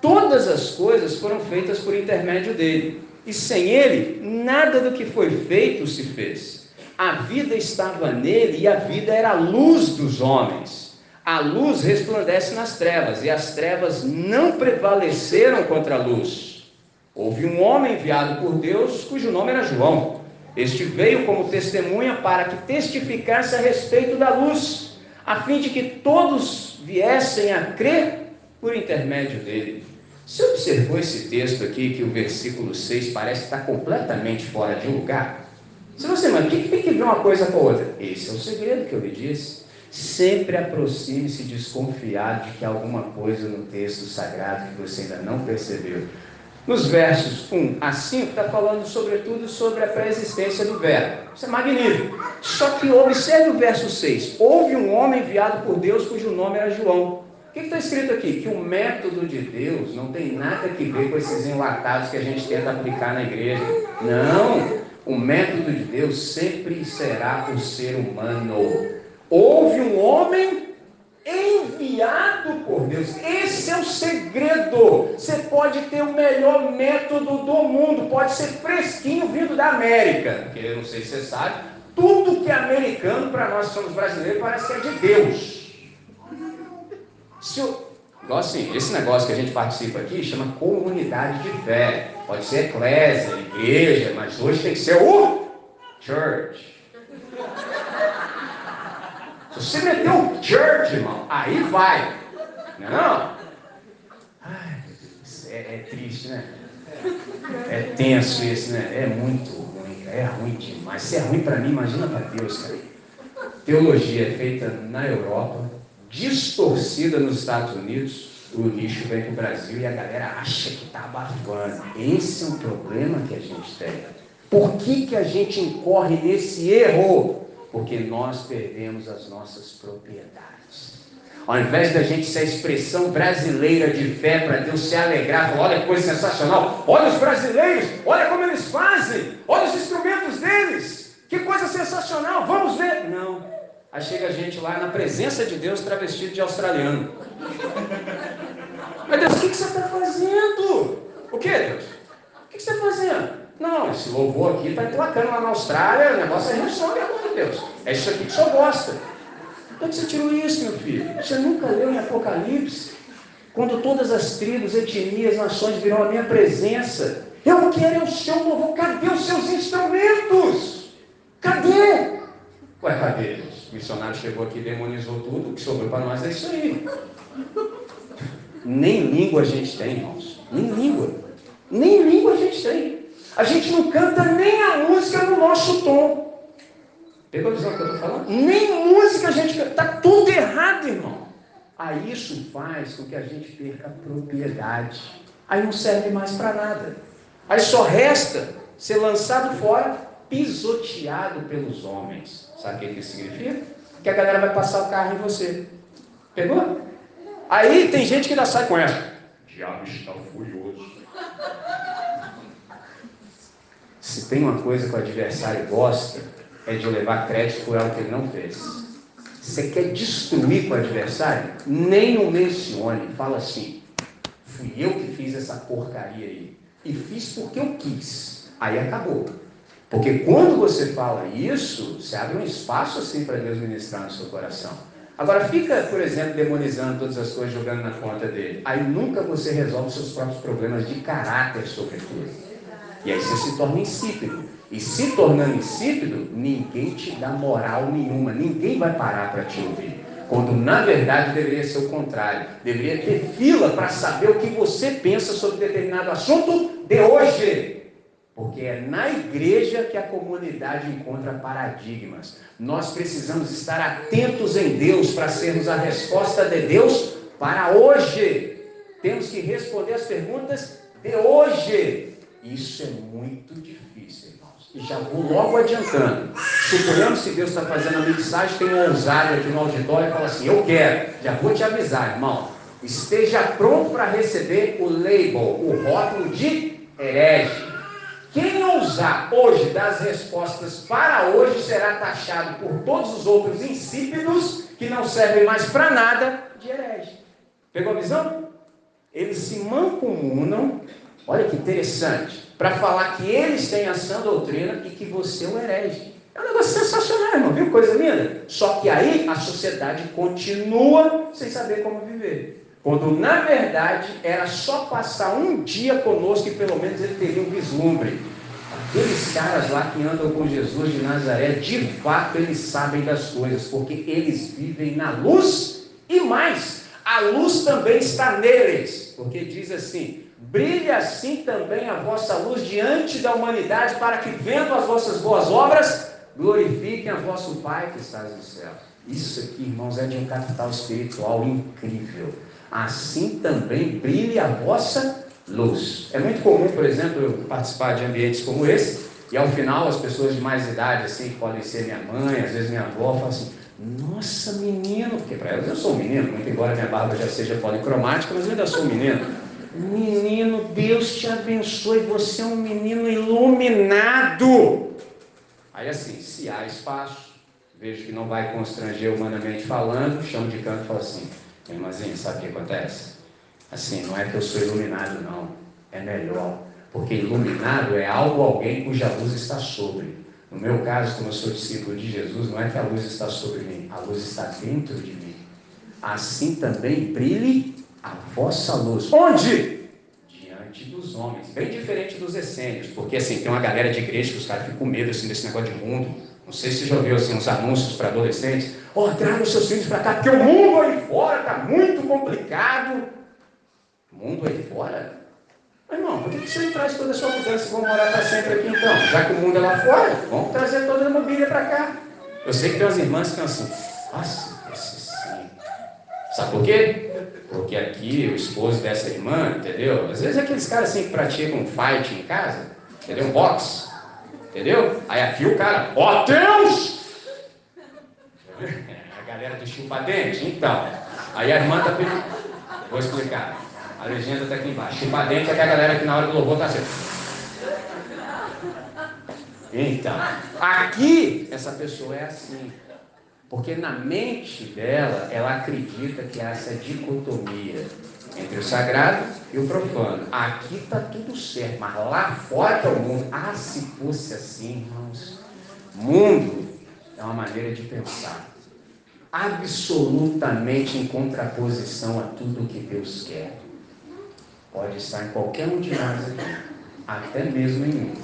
Todas as coisas foram feitas por intermédio dele, e sem ele, nada do que foi feito se fez. A vida estava nele, e a vida era a luz dos homens. A luz resplandece nas trevas, e as trevas não prevaleceram contra a luz. Houve um homem enviado por Deus, cujo nome era João. Este veio como testemunha para que testificasse a respeito da luz, a fim de que todos viessem a crer por intermédio dele. Você observou esse texto aqui, que o versículo 6 parece estar completamente fora de lugar? Se você, mano, o que tem que ver uma coisa com a outra? Esse é o segredo que eu lhe disse. Sempre aproxime-se desconfiado de que alguma coisa no texto sagrado que você ainda não percebeu. Nos versos 1 a 5, está falando sobretudo sobre a pré-existência do verbo. Isso é magnífico. Só que observe o verso 6. Houve um homem enviado por Deus cujo nome era João. O que está escrito aqui? Que o método de Deus não tem nada a ver com esses enlatados que a gente tenta aplicar na igreja. Não! O método de Deus sempre será o ser humano. Houve um homem enviado por Deus. Esse é o segredo. Você pode ter o melhor método do mundo, pode ser fresquinho vindo da América, porque eu não sei se você sabe, tudo que é americano para nós que somos brasileiros parece que é de Deus. Se eu, assim, esse negócio que a gente participa aqui chama comunidade de fé. Pode ser eclésia, igreja, mas hoje tem que ser o church. Se você meter um church, irmão, aí vai. Não? Ai, meu Deus, é, é triste, né? É tenso esse, né? É muito ruim, é ruim demais. Se é ruim para mim, imagina para Deus, cara. Teologia é feita na Europa, distorcida nos Estados Unidos, o lixo vem para o Brasil e a galera acha que está abafando. Esse é um problema que a gente tem. Por que, que a gente incorre nesse erro? Porque nós perdemos as nossas propriedades. Ao invés da gente ser a expressão brasileira de fé para Deus se alegrar, falar, olha que coisa sensacional, olha os brasileiros, olha como eles fazem, olha os instrumentos deles, que coisa sensacional, vamos ver. Não. Aí chega a gente lá na presença de Deus travestido de australiano. Mas Deus, o que, você está fazendo? O que, Deus? O que você está fazendo? Não, esse louvor aqui está emplacando lá na Austrália, o negócio é reação, pelo amor de Deus. É isso aqui que senhor gosta. Onde você tirou isso, meu filho? Você nunca leu em Apocalipse? Quando todas as tribos, etnias, nações virão à minha presença, eu quero o seu louvor. Cadê os seus instrumentos? Cadê? Ué, cadê? O missionário chegou aqui e demonizou tudo, o que sobrou para nós é isso aí. Nem língua a gente tem, irmãos. Nem língua. Nem língua a gente tem. A gente não canta nem a música no nosso tom. Pegou a visão que eu estou falando? Nem música a gente canta. Está tudo errado, irmão. Aí isso faz com que a gente perca a propriedade. Aí não serve mais para nada. Aí só resta ser lançado fora, pisoteado pelos homens. Sabe o que isso significa? Que a galera vai passar o carro em você. Pegou? Aí tem gente que ainda sai com essa. Diabo está furioso. Se tem uma coisa que o adversário gosta, é de levar crédito por algo que ele não fez. Você quer destruir com o adversário? Nem o mencione. Fala assim: fui eu que fiz essa porcaria aí. E fiz porque eu quis. Aí acabou. Porque quando você fala isso, você abre um espaço assim para Deus ministrar no seu coração. Agora fica, por exemplo, demonizando todas as coisas, jogando na conta dele. Aí nunca você resolve seus próprios problemas de caráter, sobretudo. E aí você se torna insípido. E se tornando insípido, ninguém te dá moral nenhuma, ninguém vai parar para te ouvir. Quando na verdade deveria ser o contrário. Deveria ter fila para saber o que você pensa sobre determinado assunto de hoje. Porque é na igreja que a comunidade encontra paradigmas. Nós precisamos estar atentos em Deus para sermos a resposta de Deus para hoje. Temos que responder as perguntas de hoje. Isso é muito difícil, irmãos. E já vou logo adiantando. Suponhamos que Deus está fazendo a mensagem, tem um ousado aqui no auditório e fala assim: Eu quero. Já vou te avisar, irmão. Esteja pronto para receber o label, o rótulo de herege. Quem ousar hoje dar as respostas para hoje será taxado por todos os outros insípidos que não servem mais para nada de herege. Pegou a visão? Eles se mancomunam Olha que interessante. Para falar que eles têm a sã doutrina e que você é o herege. É um negócio sensacional, irmão. Viu coisa linda? Só que aí a sociedade continua sem saber como viver. Quando na verdade era só passar um dia conosco e pelo menos ele teria um vislumbre. Aqueles caras lá que andam com Jesus de Nazaré, de fato eles sabem das coisas, porque eles vivem na luz e mais, a luz também está neles, porque diz assim: brilha assim também a vossa luz diante da humanidade, para que, vendo as vossas boas obras, glorifiquem a vosso Pai que está no céu. Isso aqui, irmãos, é de um capital espiritual incrível. Assim também brilhe a vossa luz. É muito comum, por exemplo, eu participar de ambientes como esse, e ao final as pessoas de mais idade, assim, que podem ser minha mãe, às vezes minha avó, falam assim: Nossa, menino, porque para elas eu sou um menino, muito embora minha barba já seja policromática, mas eu ainda sou um menino. Menino, Deus te abençoe, você é um menino iluminado. Aí assim, se há espaço, vejo que não vai constranger humanamente falando, chamo de canto e falo assim, irmãzinha, sabe o que acontece? Assim, não é que eu sou iluminado, não. É melhor. Porque iluminado é algo, alguém cuja luz está sobre. No meu caso, como eu sou discípulo de Jesus, não é que a luz está sobre mim, a luz está dentro de mim. Assim também brilhe a vossa luz. Onde? Diante dos homens. Bem diferente dos essênios, porque assim, tem uma galera de igreja que os caras ficam com medo assim, desse negócio de mundo. Não sei se você já ouviu assim, uns anúncios para adolescentes. Ó, oh, traga os seus filhos para cá, porque o mundo aí fora está muito complicado. O mundo aí fora? Mas, irmão, por que você não traz toda a sua mudança e vamos morar para sempre aqui então? Já que o mundo é lá fora, vamos trazer toda a mobília para cá. Eu sei que tem umas irmãs que estão assim, nossa. Sabe por quê? Porque aqui o esposo dessa irmã, entendeu? Às vezes aqueles caras assim que praticam fight em casa, entendeu? Boxe, entendeu? Aí aqui o cara, ó Deus! A galera de chupa-dente, então. Aí a irmã está pedindo. Vou explicar. A legenda está aqui embaixo. Chupa-dente é que a galera que na hora do louvor está assim. Então, aqui essa pessoa é assim. Porque na mente dela, ela acredita que há essa dicotomia entre o sagrado e o profano. Aqui está tudo certo, mas lá fora é o mundo. Ah, se fosse assim, irmãos. Mundo é uma maneira de pensar absolutamente em contraposição a tudo que Deus quer. Pode estar em qualquer um de nós aqui, até mesmo em mim.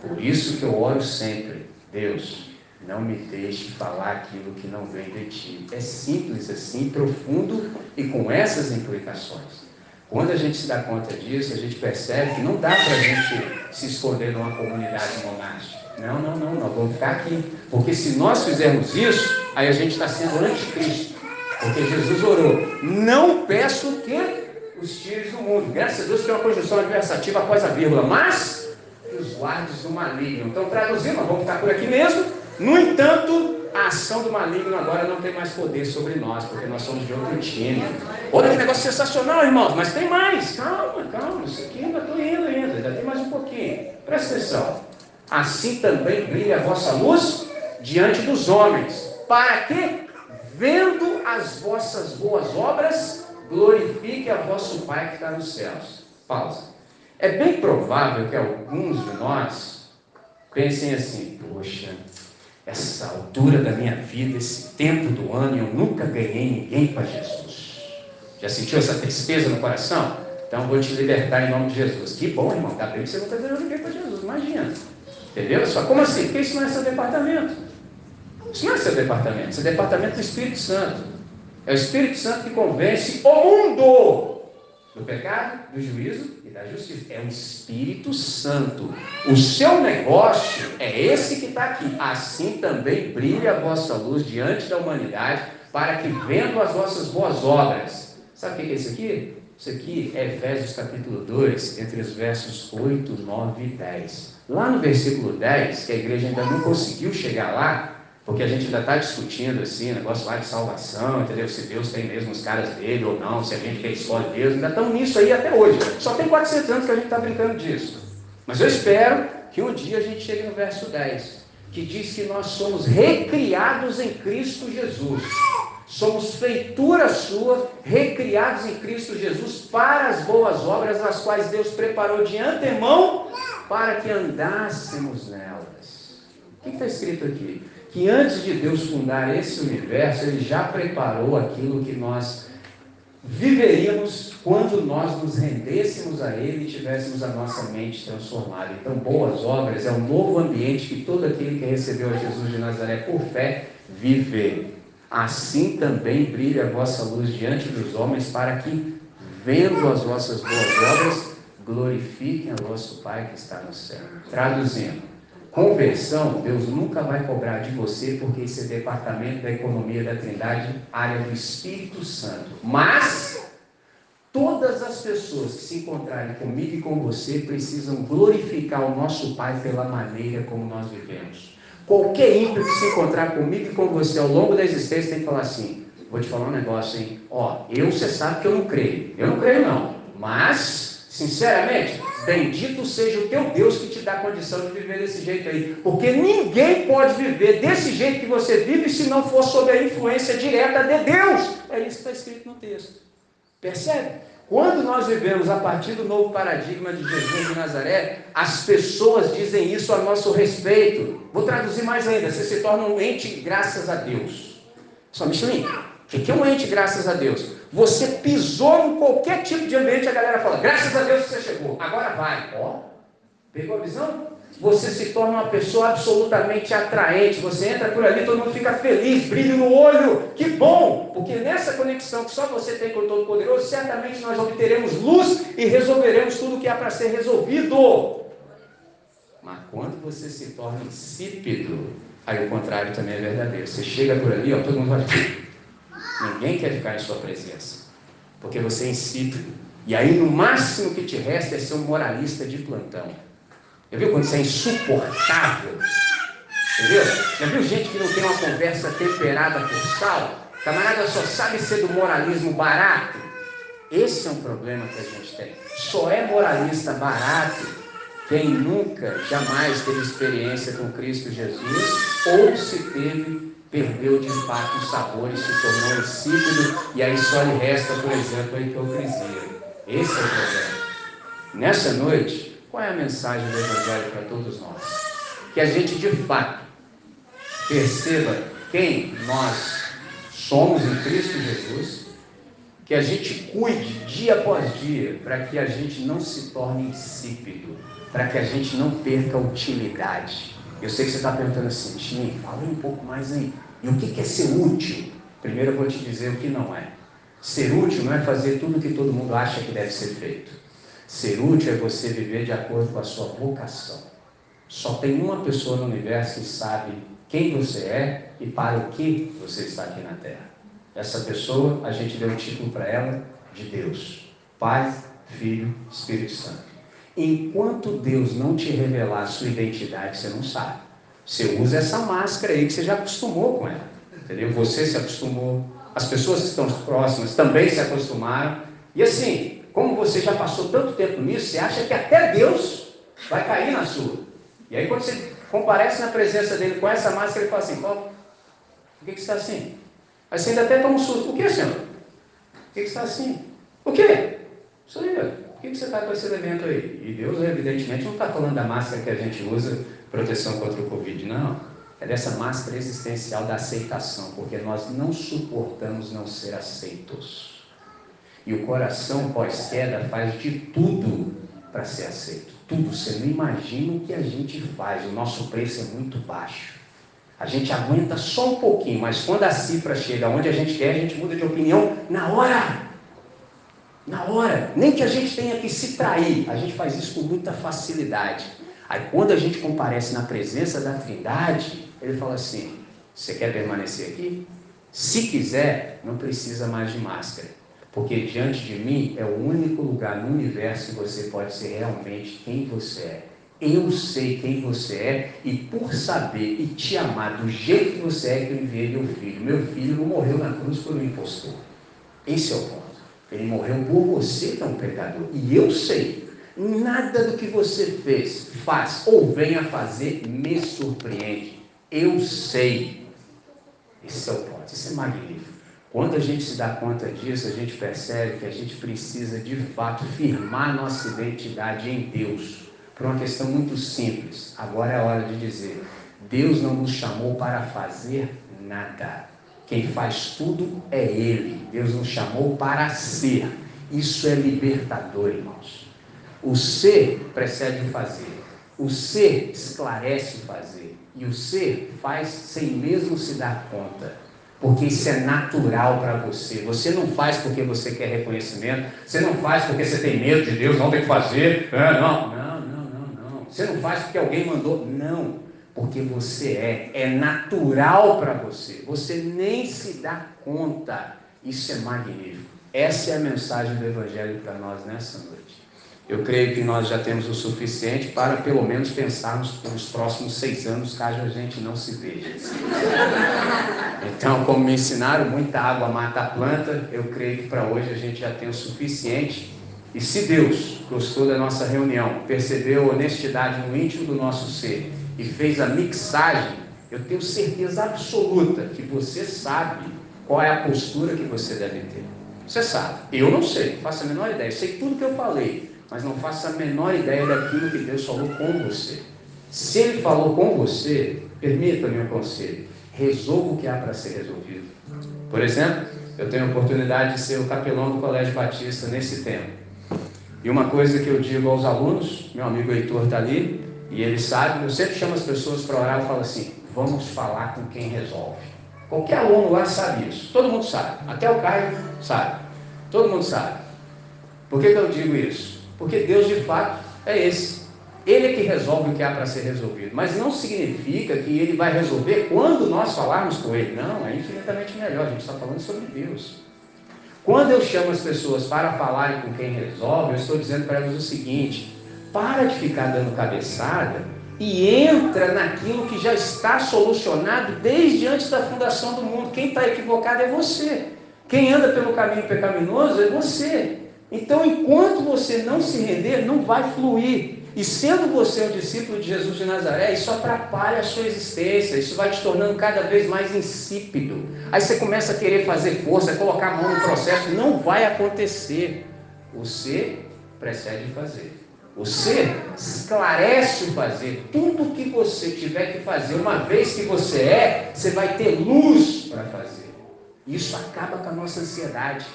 Por isso que eu oro sempre, Deus, não me deixe falar aquilo que não vem de ti. É simples assim, profundo e com essas implicações. Quando a gente se dá conta disso, a gente percebe que não dá para a gente se esconder numa comunidade monástica. Não, não, não, nós vamos ficar aqui. Porque se nós fizermos isso, aí a gente está sendo anticristo. Porque Jesus orou: não peço que os tires do mundo. Graças a Deus que é uma conjunção adversativa após a vírgula, mas os guardes do maligno. Então, traduzindo, nós vamos ficar por aqui mesmo. No entanto, a ação do maligno agora não tem mais poder sobre nós, porque nós somos de outro time. Olha que negócio sensacional, irmãos, mas tem mais. Calma, calma, isso aqui ainda estou indo ainda, ainda tem mais um pouquinho. Presta atenção. Assim também brilha a vossa luz diante dos homens, para que, vendo as vossas boas obras, glorifique a vosso Pai que está nos céus. Pausa. É bem provável que alguns de nós pensem assim: poxa, essa altura da minha vida, esse tempo do ano, eu nunca ganhei ninguém para Jesus. Já sentiu essa tristeza no coração? Então vou te libertar em nome de Jesus. Que bom, irmão, que você nunca ganhou ninguém para Jesus, imagina. Entendeu? Só como assim? Porque isso não é seu departamento. Isso não é seu departamento, isso é departamento do Espírito Santo. É o Espírito Santo que convence o mundo do pecado, do juízo e da justiça. É o Espírito Santo. O seu negócio é esse que está aqui. Assim também brilha a vossa luz diante da humanidade, para que vendo as vossas boas obras. Sabe o que é isso aqui? Isso aqui é Efésios capítulo 2, entre os versos 8, 9 e 10. Lá no versículo 10, que a igreja ainda não conseguiu chegar lá, porque a gente ainda está discutindo assim, negócio lá de salvação, entendeu? Se Deus tem mesmo os caras dele ou não, se a gente que escolhe Deus, ainda estamos nisso aí até hoje. Só tem 400 anos que a gente está brincando disso. Mas eu espero que um dia a gente chegue no verso 10, que diz que nós somos recriados em Cristo Jesus. Somos feitura sua, recriados em Cristo Jesus para as boas obras, as quais Deus preparou de antemão para que andássemos nelas. O que está escrito aqui? Que antes de Deus fundar esse universo, Ele já preparou aquilo que nós viveríamos quando nós nos rendêssemos a Ele e tivéssemos a nossa mente transformada. Então, boas obras é um novo ambiente que todo aquele que recebeu a Jesus de Nazaré por fé vive. Assim também brilha a vossa luz diante dos homens, para que, vendo as vossas boas obras, glorifiquem a vosso Pai que está no céu. Traduzindo, conversão, Deus nunca vai cobrar de você, porque esse é departamento da economia da Trindade, área do Espírito Santo. Mas todas as pessoas que se encontrarem comigo e com você precisam glorificar o nosso Pai pela maneira como nós vivemos. Qualquer ímpio que se encontrar comigo e com você ao longo da existência tem que falar assim: vou te falar um negócio, hein? Ó, eu você sabe que eu não creio. Eu não creio, não. Mas, sinceramente, bendito seja o teu Deus que te dá condição de viver desse jeito aí. Porque ninguém pode viver desse jeito que você vive se não for sob a influência direta de Deus. É isso que está escrito no texto. Percebe? Quando nós vivemos a partir do novo paradigma de Jesus de Nazaré, as pessoas dizem isso a nosso respeito. Vou traduzir mais ainda: você se torna um ente graças a Deus. Só Michelin, o que é um ente graças a Deus? Você pisou em qualquer tipo de ambiente, a galera fala: graças a Deus que você chegou, agora vai. Ó, pegou a visão? você se torna uma pessoa absolutamente atraente. Você entra por ali, todo mundo fica feliz, brilho no olho. Que bom! Porque nessa conexão que só você tem com o Todo-Poderoso, certamente nós obteremos luz e resolveremos tudo o que há para ser resolvido. Mas quando você se torna insípido, aí o contrário também é verdadeiro. Você chega por ali, ó, todo mundo vai. Ninguém quer ficar em sua presença, porque você é insípido. E aí, no máximo que te resta é ser um moralista de plantão. Já viu quando você é insuportável? Entendeu? Já viu gente que não tem uma conversa temperada por sal? Camarada só sabe ser do moralismo barato. Esse é um problema que a gente tem. Só é moralista barato quem nunca, jamais teve experiência com Cristo Jesus, ou se teve, perdeu de fato o sabor e se tornou insípido, e aí só lhe resta, por exemplo, a hipocrisia. Esse é o problema. Nessa noite, qual é a mensagem do Evangelho para todos nós? Que a gente de fato perceba quem nós somos em Cristo Jesus, que a gente cuide dia após dia para que a gente não se torne insípido, para que a gente não perca utilidade. Eu sei que você está perguntando assim, Tim, fala um pouco mais aí. E o que é ser útil? Primeiro eu vou te dizer o que não é. Ser útil não é fazer tudo o que todo mundo acha que deve ser feito. Ser útil é você viver de acordo com a sua vocação. Só tem uma pessoa no universo que sabe quem você é e para o que você está aqui na Terra. Essa pessoa, a gente deu o título para ela de Deus: Pai, Filho, Espírito Santo. Enquanto Deus não te revelar a sua identidade, você não sabe. Você usa essa máscara aí que você já acostumou com ela. Entendeu? Você se acostumou, as pessoas que estão próximas também se acostumaram. E assim, como você já passou tanto tempo nisso, você acha que até Deus vai cair na sua. E aí quando você comparece na presença dele com essa máscara, ele fala assim, Paulo, por que, que você está assim? Aí você ainda até toma um susto. O que, senhor? Por que, que você está assim? O quê? Isso aí, que, você está com esse elemento aí? E Deus, evidentemente, não está falando da máscara que a gente usa, proteção contra o Covid, não. É dessa máscara existencial da aceitação, porque nós não suportamos não ser aceitos. E o coração pós-queda faz de tudo para ser aceito. Tudo. Você não imagina o que a gente faz. O nosso preço é muito baixo. A gente aguenta só um pouquinho, mas quando a cifra chega onde a gente quer, a gente muda de opinião na hora. Na hora. Nem que a gente tenha que se trair. A gente faz isso com muita facilidade. Aí quando a gente comparece na presença da Trindade, ele fala assim: Você quer permanecer aqui? Se quiser, não precisa mais de máscara. Porque diante de mim é o único lugar no universo que você pode ser realmente quem você é. Eu sei quem você é e por saber e te amar do jeito que você é que eu enviei meu filho. Meu filho não morreu na cruz por um impostor. Esse é o ponto. Ele morreu por você que é um pecador. E eu sei, nada do que você fez, faz ou venha fazer me surpreende. Eu sei. Esse é o ponto. Isso é magnífico. Quando a gente se dá conta disso, a gente percebe que a gente precisa de fato firmar nossa identidade em Deus, por uma questão muito simples. Agora é a hora de dizer: Deus não nos chamou para fazer nada. Quem faz tudo é Ele. Deus nos chamou para ser. Isso é libertador, irmãos. O ser precede o fazer. O ser esclarece o fazer. E o ser faz sem mesmo se dar conta. Porque isso é natural para você. Você não faz porque você quer reconhecimento. Você não faz porque você tem medo de Deus, não tem que fazer. É, não, não, não, não, não. Você não faz porque alguém mandou. Não porque você é, é natural para você, você nem se dá conta. Isso é magnífico. Essa é a mensagem do Evangelho para nós nessa noite. Eu creio que nós já temos o suficiente para pelo menos pensarmos pelos próximos seis anos, caso a gente não se veja. Então, como me ensinaram, muita água mata a planta, eu creio que para hoje a gente já tem o suficiente. E se Deus gostou da nossa reunião, percebeu a honestidade no íntimo do nosso ser, e fez a mixagem, eu tenho certeza absoluta que você sabe qual é a postura que você deve ter. Você sabe. Eu não sei, faço a menor ideia. Eu sei tudo que eu falei, mas não faço a menor ideia daquilo que Deus falou com você. Se Ele falou com você, permita-me um conselho. Resolva o que há para ser resolvido. Por exemplo, eu tenho a oportunidade de ser o capelão do Colégio Batista nesse tempo. E uma coisa que eu digo aos alunos, meu amigo Heitor está ali, e ele sabe, eu sempre chamo as pessoas para orar e falo assim: vamos falar com quem resolve. Qualquer aluno lá sabe isso. Todo mundo sabe. Até o Caio sabe. Todo mundo sabe. Por que, que eu digo isso? Porque Deus de fato é esse. Ele é que resolve o que há para ser resolvido. Mas não significa que ele vai resolver quando nós falarmos com ele. Não, é infinitamente melhor. A gente está falando sobre Deus. Quando eu chamo as pessoas para falarem com quem resolve, eu estou dizendo para elas o seguinte: para de ficar dando cabeçada e entra naquilo que já está solucionado desde antes da fundação do mundo. Quem está equivocado é você. Quem anda pelo caminho pecaminoso é você. Então, enquanto você não se render, não vai fluir. E sendo você um discípulo de Jesus de Nazaré, isso atrapalha a sua existência, isso vai te tornando cada vez mais insípido. Aí você começa a querer fazer força, colocar a mão no processo, não vai acontecer. Você precede fazer. Você esclarece o fazer. Tudo que você tiver que fazer, uma vez que você é, você vai ter luz para fazer. Isso acaba com a nossa ansiedade.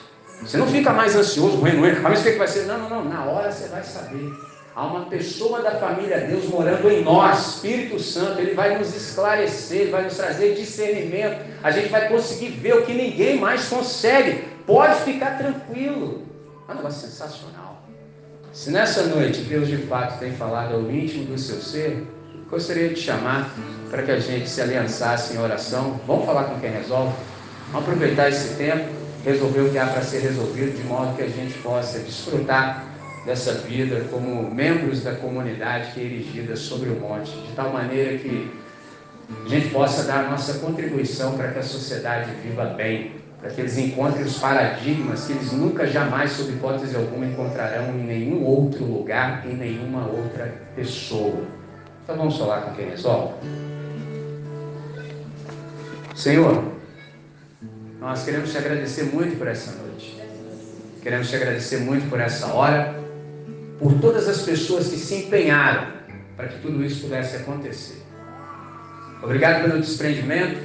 Você não fica mais ansioso, renuendo, mas o que vai ser? Não, não, não. Na hora você vai saber. Há uma pessoa da família Deus morando em nós, Espírito Santo, ele vai nos esclarecer, vai nos trazer discernimento. A gente vai conseguir ver o que ninguém mais consegue. Pode ficar tranquilo. É um negócio sensacional. Se nessa noite Deus de fato tem falado ao íntimo do seu ser, gostaria de chamar para que a gente se aliançasse em oração. Vamos falar com quem resolve? Vamos aproveitar esse tempo, resolver o que há para ser resolvido, de modo que a gente possa desfrutar dessa vida como membros da comunidade que é erigida sobre o monte, de tal maneira que a gente possa dar a nossa contribuição para que a sociedade viva bem, para que eles encontrem os paradigmas que eles nunca, jamais, sob hipótese alguma, encontrarão em nenhum outro lugar, em nenhuma outra pessoa. Então vamos falar com quem resolve? Senhor, nós queremos te agradecer muito por essa noite. Queremos te agradecer muito por essa hora, por todas as pessoas que se empenharam para que tudo isso pudesse acontecer. Obrigado pelo desprendimento,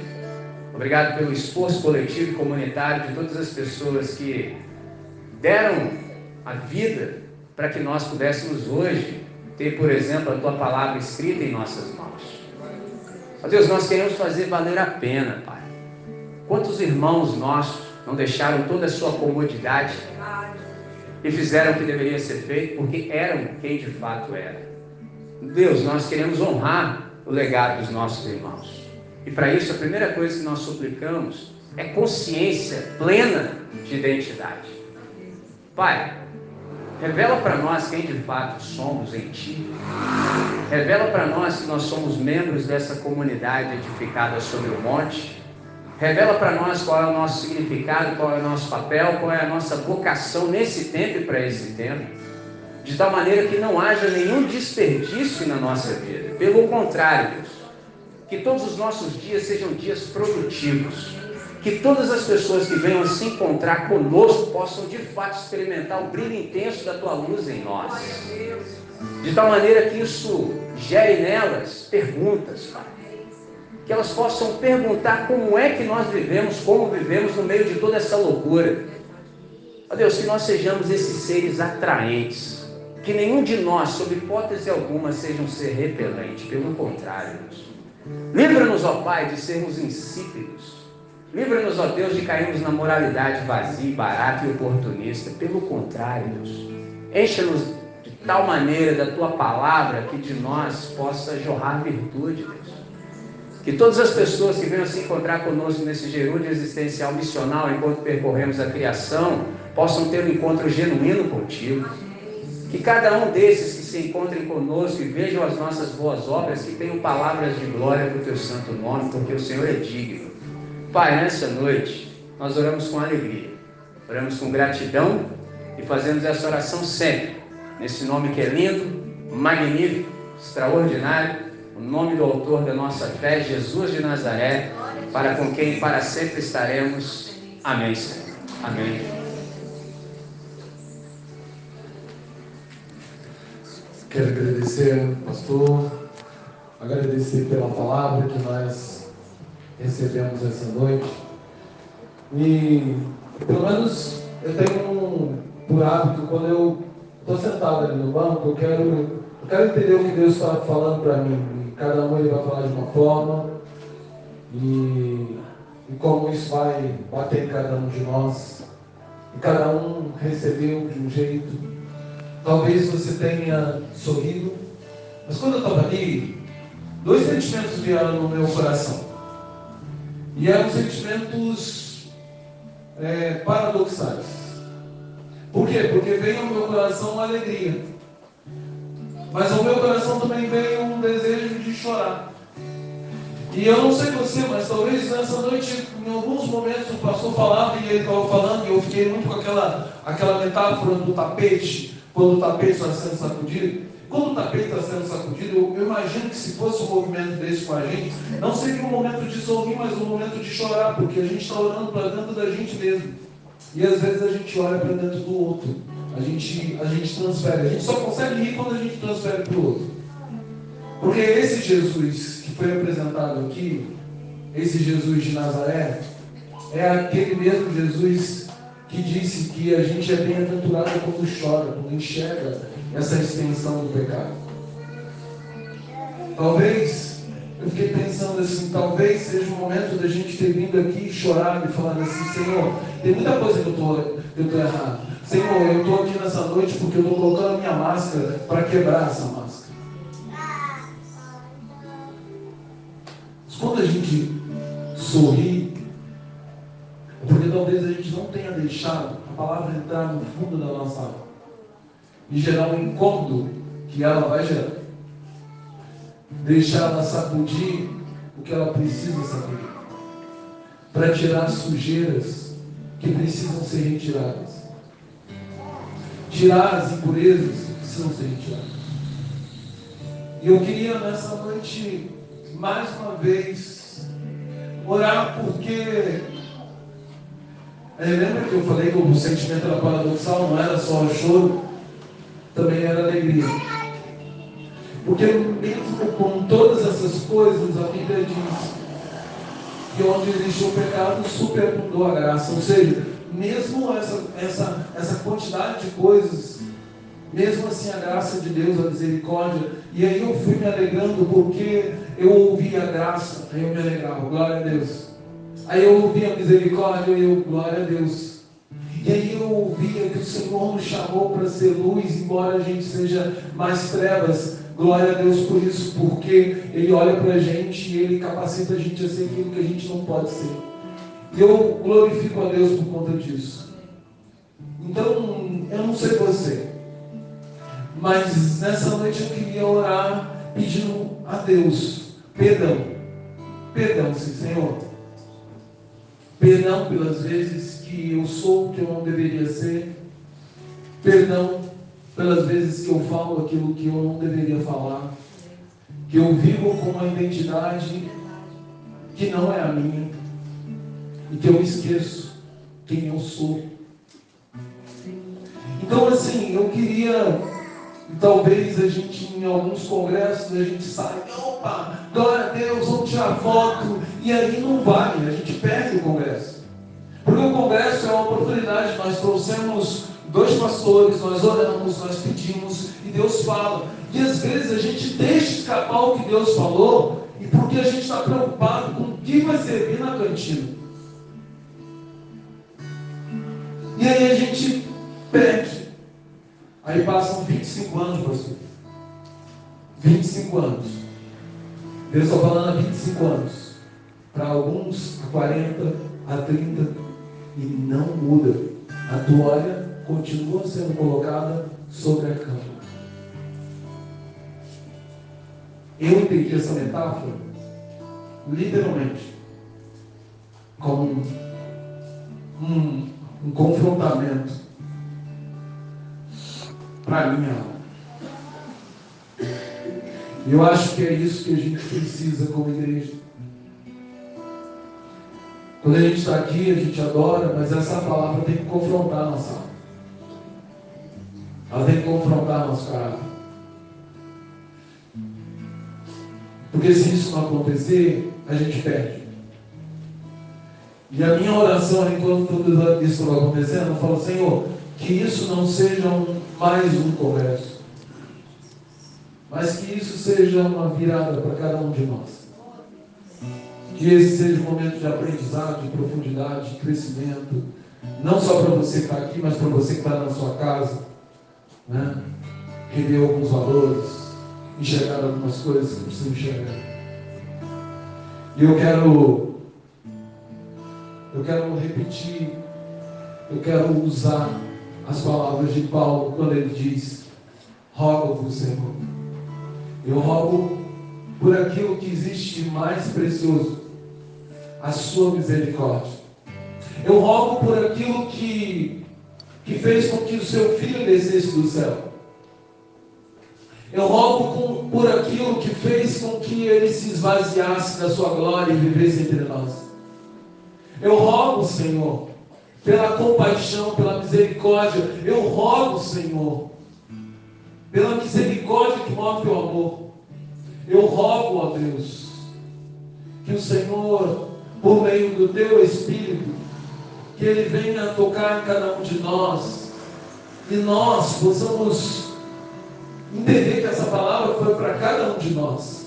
Obrigado pelo esforço coletivo e comunitário de todas as pessoas que deram a vida para que nós pudéssemos hoje ter, por exemplo, a tua palavra escrita em nossas mãos. Ó Deus, nós queremos fazer valer a pena, Pai. Quantos irmãos nossos não deixaram toda a sua comodidade e fizeram o que deveria ser feito porque eram quem de fato eram? Deus, nós queremos honrar o legado dos nossos irmãos. E para isso, a primeira coisa que nós suplicamos é consciência plena de identidade. Pai, revela para nós quem de fato somos em Ti. Revela para nós que nós somos membros dessa comunidade edificada sobre o monte. Revela para nós qual é o nosso significado, qual é o nosso papel, qual é a nossa vocação nesse tempo e para esse tempo. De tal maneira que não haja nenhum desperdício na nossa vida. Pelo contrário, Deus que todos os nossos dias sejam dias produtivos. Que todas as pessoas que venham se encontrar conosco possam de fato experimentar o brilho intenso da tua luz em nós. De tal maneira que isso gere nelas perguntas, Pai. que elas possam perguntar como é que nós vivemos, como vivemos no meio de toda essa loucura. Ó Deus, que nós sejamos esses seres atraentes, que nenhum de nós, sob hipótese alguma, seja um ser repelente, pelo contrário. Livra-nos, ó Pai, de sermos insípidos. Livra-nos, ó Deus, de cairmos na moralidade vazia, barata e oportunista. Pelo contrário, Deus. Encha-nos de tal maneira da tua palavra que de nós possa jorrar virtude, Deus. Que todas as pessoas que venham se encontrar conosco nesse gerúndio existencial missional, enquanto percorremos a criação, possam ter um encontro genuíno contigo. Que cada um desses se encontrem conosco e vejam as nossas boas obras, que tenham palavras de glória para o teu santo nome, porque o Senhor é digno. Pai, nessa noite, nós oramos com alegria, oramos com gratidão e fazemos essa oração sempre, nesse nome que é lindo, magnífico, extraordinário, o nome do autor da nossa fé, Jesus de Nazaré, para com quem para sempre estaremos. Amém, Senhor. Amém. Quero agradecer, pastor, agradecer pela palavra que nós recebemos essa noite. E, pelo menos, eu tenho um, por hábito, quando eu estou sentado ali no banco, eu quero, eu quero entender o que Deus está falando para mim. E cada um ele vai falar de uma forma. E, e como isso vai bater em cada um de nós. E cada um recebeu de um jeito. Talvez você tenha sorrido, mas quando eu estava ali, dois sentimentos vieram no meu coração. E eram sentimentos é, paradoxais. Por quê? Porque veio ao meu coração uma alegria. Mas ao meu coração também veio um desejo de chorar. E eu não sei você, mas talvez nessa noite, em alguns momentos, o pastor falava e ele estava falando, e eu fiquei muito com aquela, aquela metáfora do tapete quando o tapete está sendo sacudido. Quando o tapete está sendo sacudido, eu, eu, imagino que se fosse um movimento desse com a gente, não seria um momento de sorrir, mas um momento de chorar, porque a gente está orando para dentro da gente mesmo. E às vezes a gente olha para dentro do outro. A gente, a gente transfere. A gente só consegue rir quando a gente transfere para o outro. Porque esse Jesus que foi apresentado aqui, esse Jesus de Nazaré, é aquele mesmo Jesus que disse que a gente é bem-aventurado quando chora, quando enxerga essa extensão do pecado. Talvez, eu fiquei pensando assim, talvez seja o momento da gente ter vindo aqui chorado e falado assim, Senhor, tem muita coisa que eu estou errado. Senhor, eu estou aqui nessa noite porque eu estou colocando a minha máscara para quebrar essa máscara. Mas quando a gente sorri talvez a gente não tenha deixado a palavra entrar no fundo da nossa alma e gerar um incômodo que ela vai gerar. Deixar ela sacudir o que ela precisa sacudir. Para tirar sujeiras que precisam ser retiradas. Tirar as impurezas que precisam ser retiradas. E eu queria nessa noite, mais uma vez, orar porque é, lembra que eu falei que o sentimento era paradoxal, não era só choro, também era alegria. Porque mesmo com todas essas coisas, a Bíblia diz que onde existe o pecado, superabundou a graça. Ou seja, mesmo essa, essa, essa quantidade de coisas, mesmo assim a graça de Deus, a misericórdia, e aí eu fui me alegrando porque eu ouvi a graça, aí eu me alegrava, glória a Deus. Aí eu ouvia misericórdia e eu, glória a Deus. E aí eu ouvia que o Senhor nos chamou para ser luz, embora a gente seja mais trevas. Glória a Deus por isso, porque Ele olha para a gente e Ele capacita a gente a ser aquilo que a gente não pode ser. E eu glorifico a Deus por conta disso. Então, eu não sei você, mas nessa noite eu queria orar pedindo a Deus perdão. Perdão, sim, Senhor. Perdão pelas vezes que eu sou o que eu não deveria ser. Perdão pelas vezes que eu falo aquilo que eu não deveria falar. Que eu vivo com uma identidade que não é a minha. E que eu esqueço quem eu sou. Então, assim, eu queria talvez a gente, em alguns congressos, a gente sai, opa, glória a Deus, vamos tirar foto, e aí não vale, a gente perde o congresso. Porque o congresso é uma oportunidade, nós trouxemos dois pastores, nós oramos, nós pedimos, e Deus fala. E às vezes a gente deixa escapar o que Deus falou, e porque a gente está preocupado com o que vai servir na cantina. E aí a gente perde. Aí passam 25 anos, pastor. 25 anos. Deus está falando há 25 anos. Para alguns, a 40, a 30, e não muda. A toalha continua sendo colocada sobre a cama. Eu entendi essa metáfora literalmente como um, um confrontamento para minha alma. Eu acho que é isso que a gente precisa como igreja. Quando a gente está aqui, a gente adora, mas essa palavra tem que confrontar a nossa alma. Ela tem que confrontar nosso caráter. Porque se isso não acontecer, a gente perde. E a minha oração, enquanto tudo isso vai acontecendo, eu falo, Senhor, que isso não seja um, mais um congresso, mas que isso seja uma virada para cada um de nós. Que esse seja um momento de aprendizado, de profundidade, de crescimento, não só para você que está aqui, mas para você que está na sua casa, né? rever alguns valores, enxergar algumas coisas que precisam enxergar. E eu quero, eu quero repetir, eu quero usar as palavras de Paulo quando ele diz: rogo-vos, Senhor. Eu rogo por aquilo que existe mais precioso, a sua misericórdia. Eu rogo por aquilo que, que fez com que o seu filho descesse do céu. Eu rogo por aquilo que fez com que ele se esvaziasse da sua glória e vivesse entre nós. Eu rogo, Senhor, pela compaixão, pela misericórdia. Eu rogo, Senhor, pela misericórdia que move o amor. Eu rogo, ó Deus, que o Senhor, por meio do teu Espírito, que ele venha tocar em cada um de nós e nós possamos entender que essa palavra foi para cada um de nós.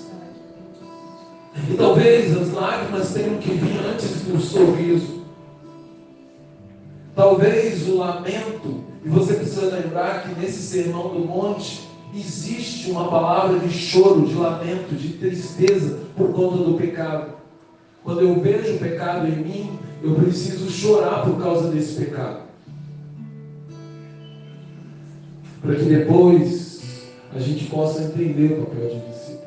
E talvez as lágrimas tenham que vir antes do sorriso. Talvez o lamento, e você precisa lembrar que nesse sermão do monte existe uma palavra de choro, de lamento, de tristeza por conta do pecado. Quando eu vejo o pecado em mim, eu preciso chorar por causa desse pecado. Para que depois a gente possa entender o papel de discípulo.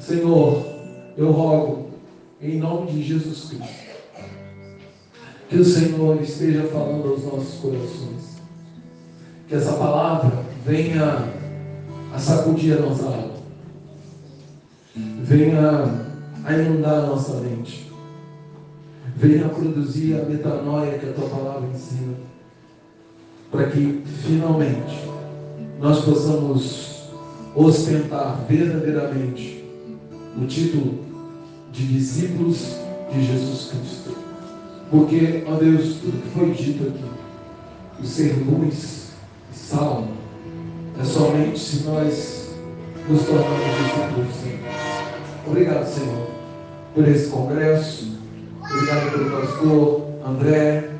Senhor, eu rogo, em nome de Jesus Cristo, que o Senhor esteja falando aos nossos corações. Que essa palavra venha a sacudir a nossa alma. Venha a inundar a nossa mente. Venha a produzir a metanoia que a tua palavra ensina. Para que finalmente nós possamos ostentar verdadeiramente o título de discípulos de Jesus Cristo. Porque, ó Deus, tudo que foi dito aqui, o ser luz e sal, é somente se nós nos tornarmos discípulos Senhor. Obrigado, Senhor, por esse congresso. Obrigado pelo pastor André.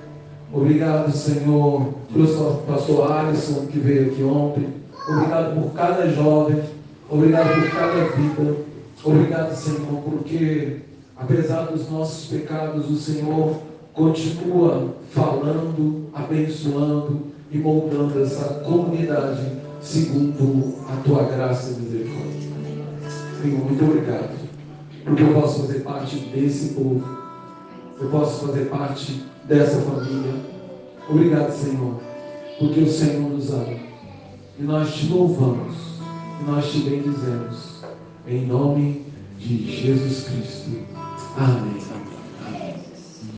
Obrigado, Senhor, pelo pastor Alisson que veio aqui ontem. Obrigado por cada jovem. Obrigado por cada vida. Obrigado, Senhor, porque apesar dos nossos pecados, o Senhor continua falando, abençoando e moldando essa comunidade segundo a tua graça e misericórdia. Senhor, muito obrigado, porque eu posso fazer parte desse povo, eu posso fazer parte dessa família. Obrigado, Senhor, porque o Senhor nos ama. E nós te louvamos, e nós te bendizemos. Em nome de Jesus Cristo. Amém.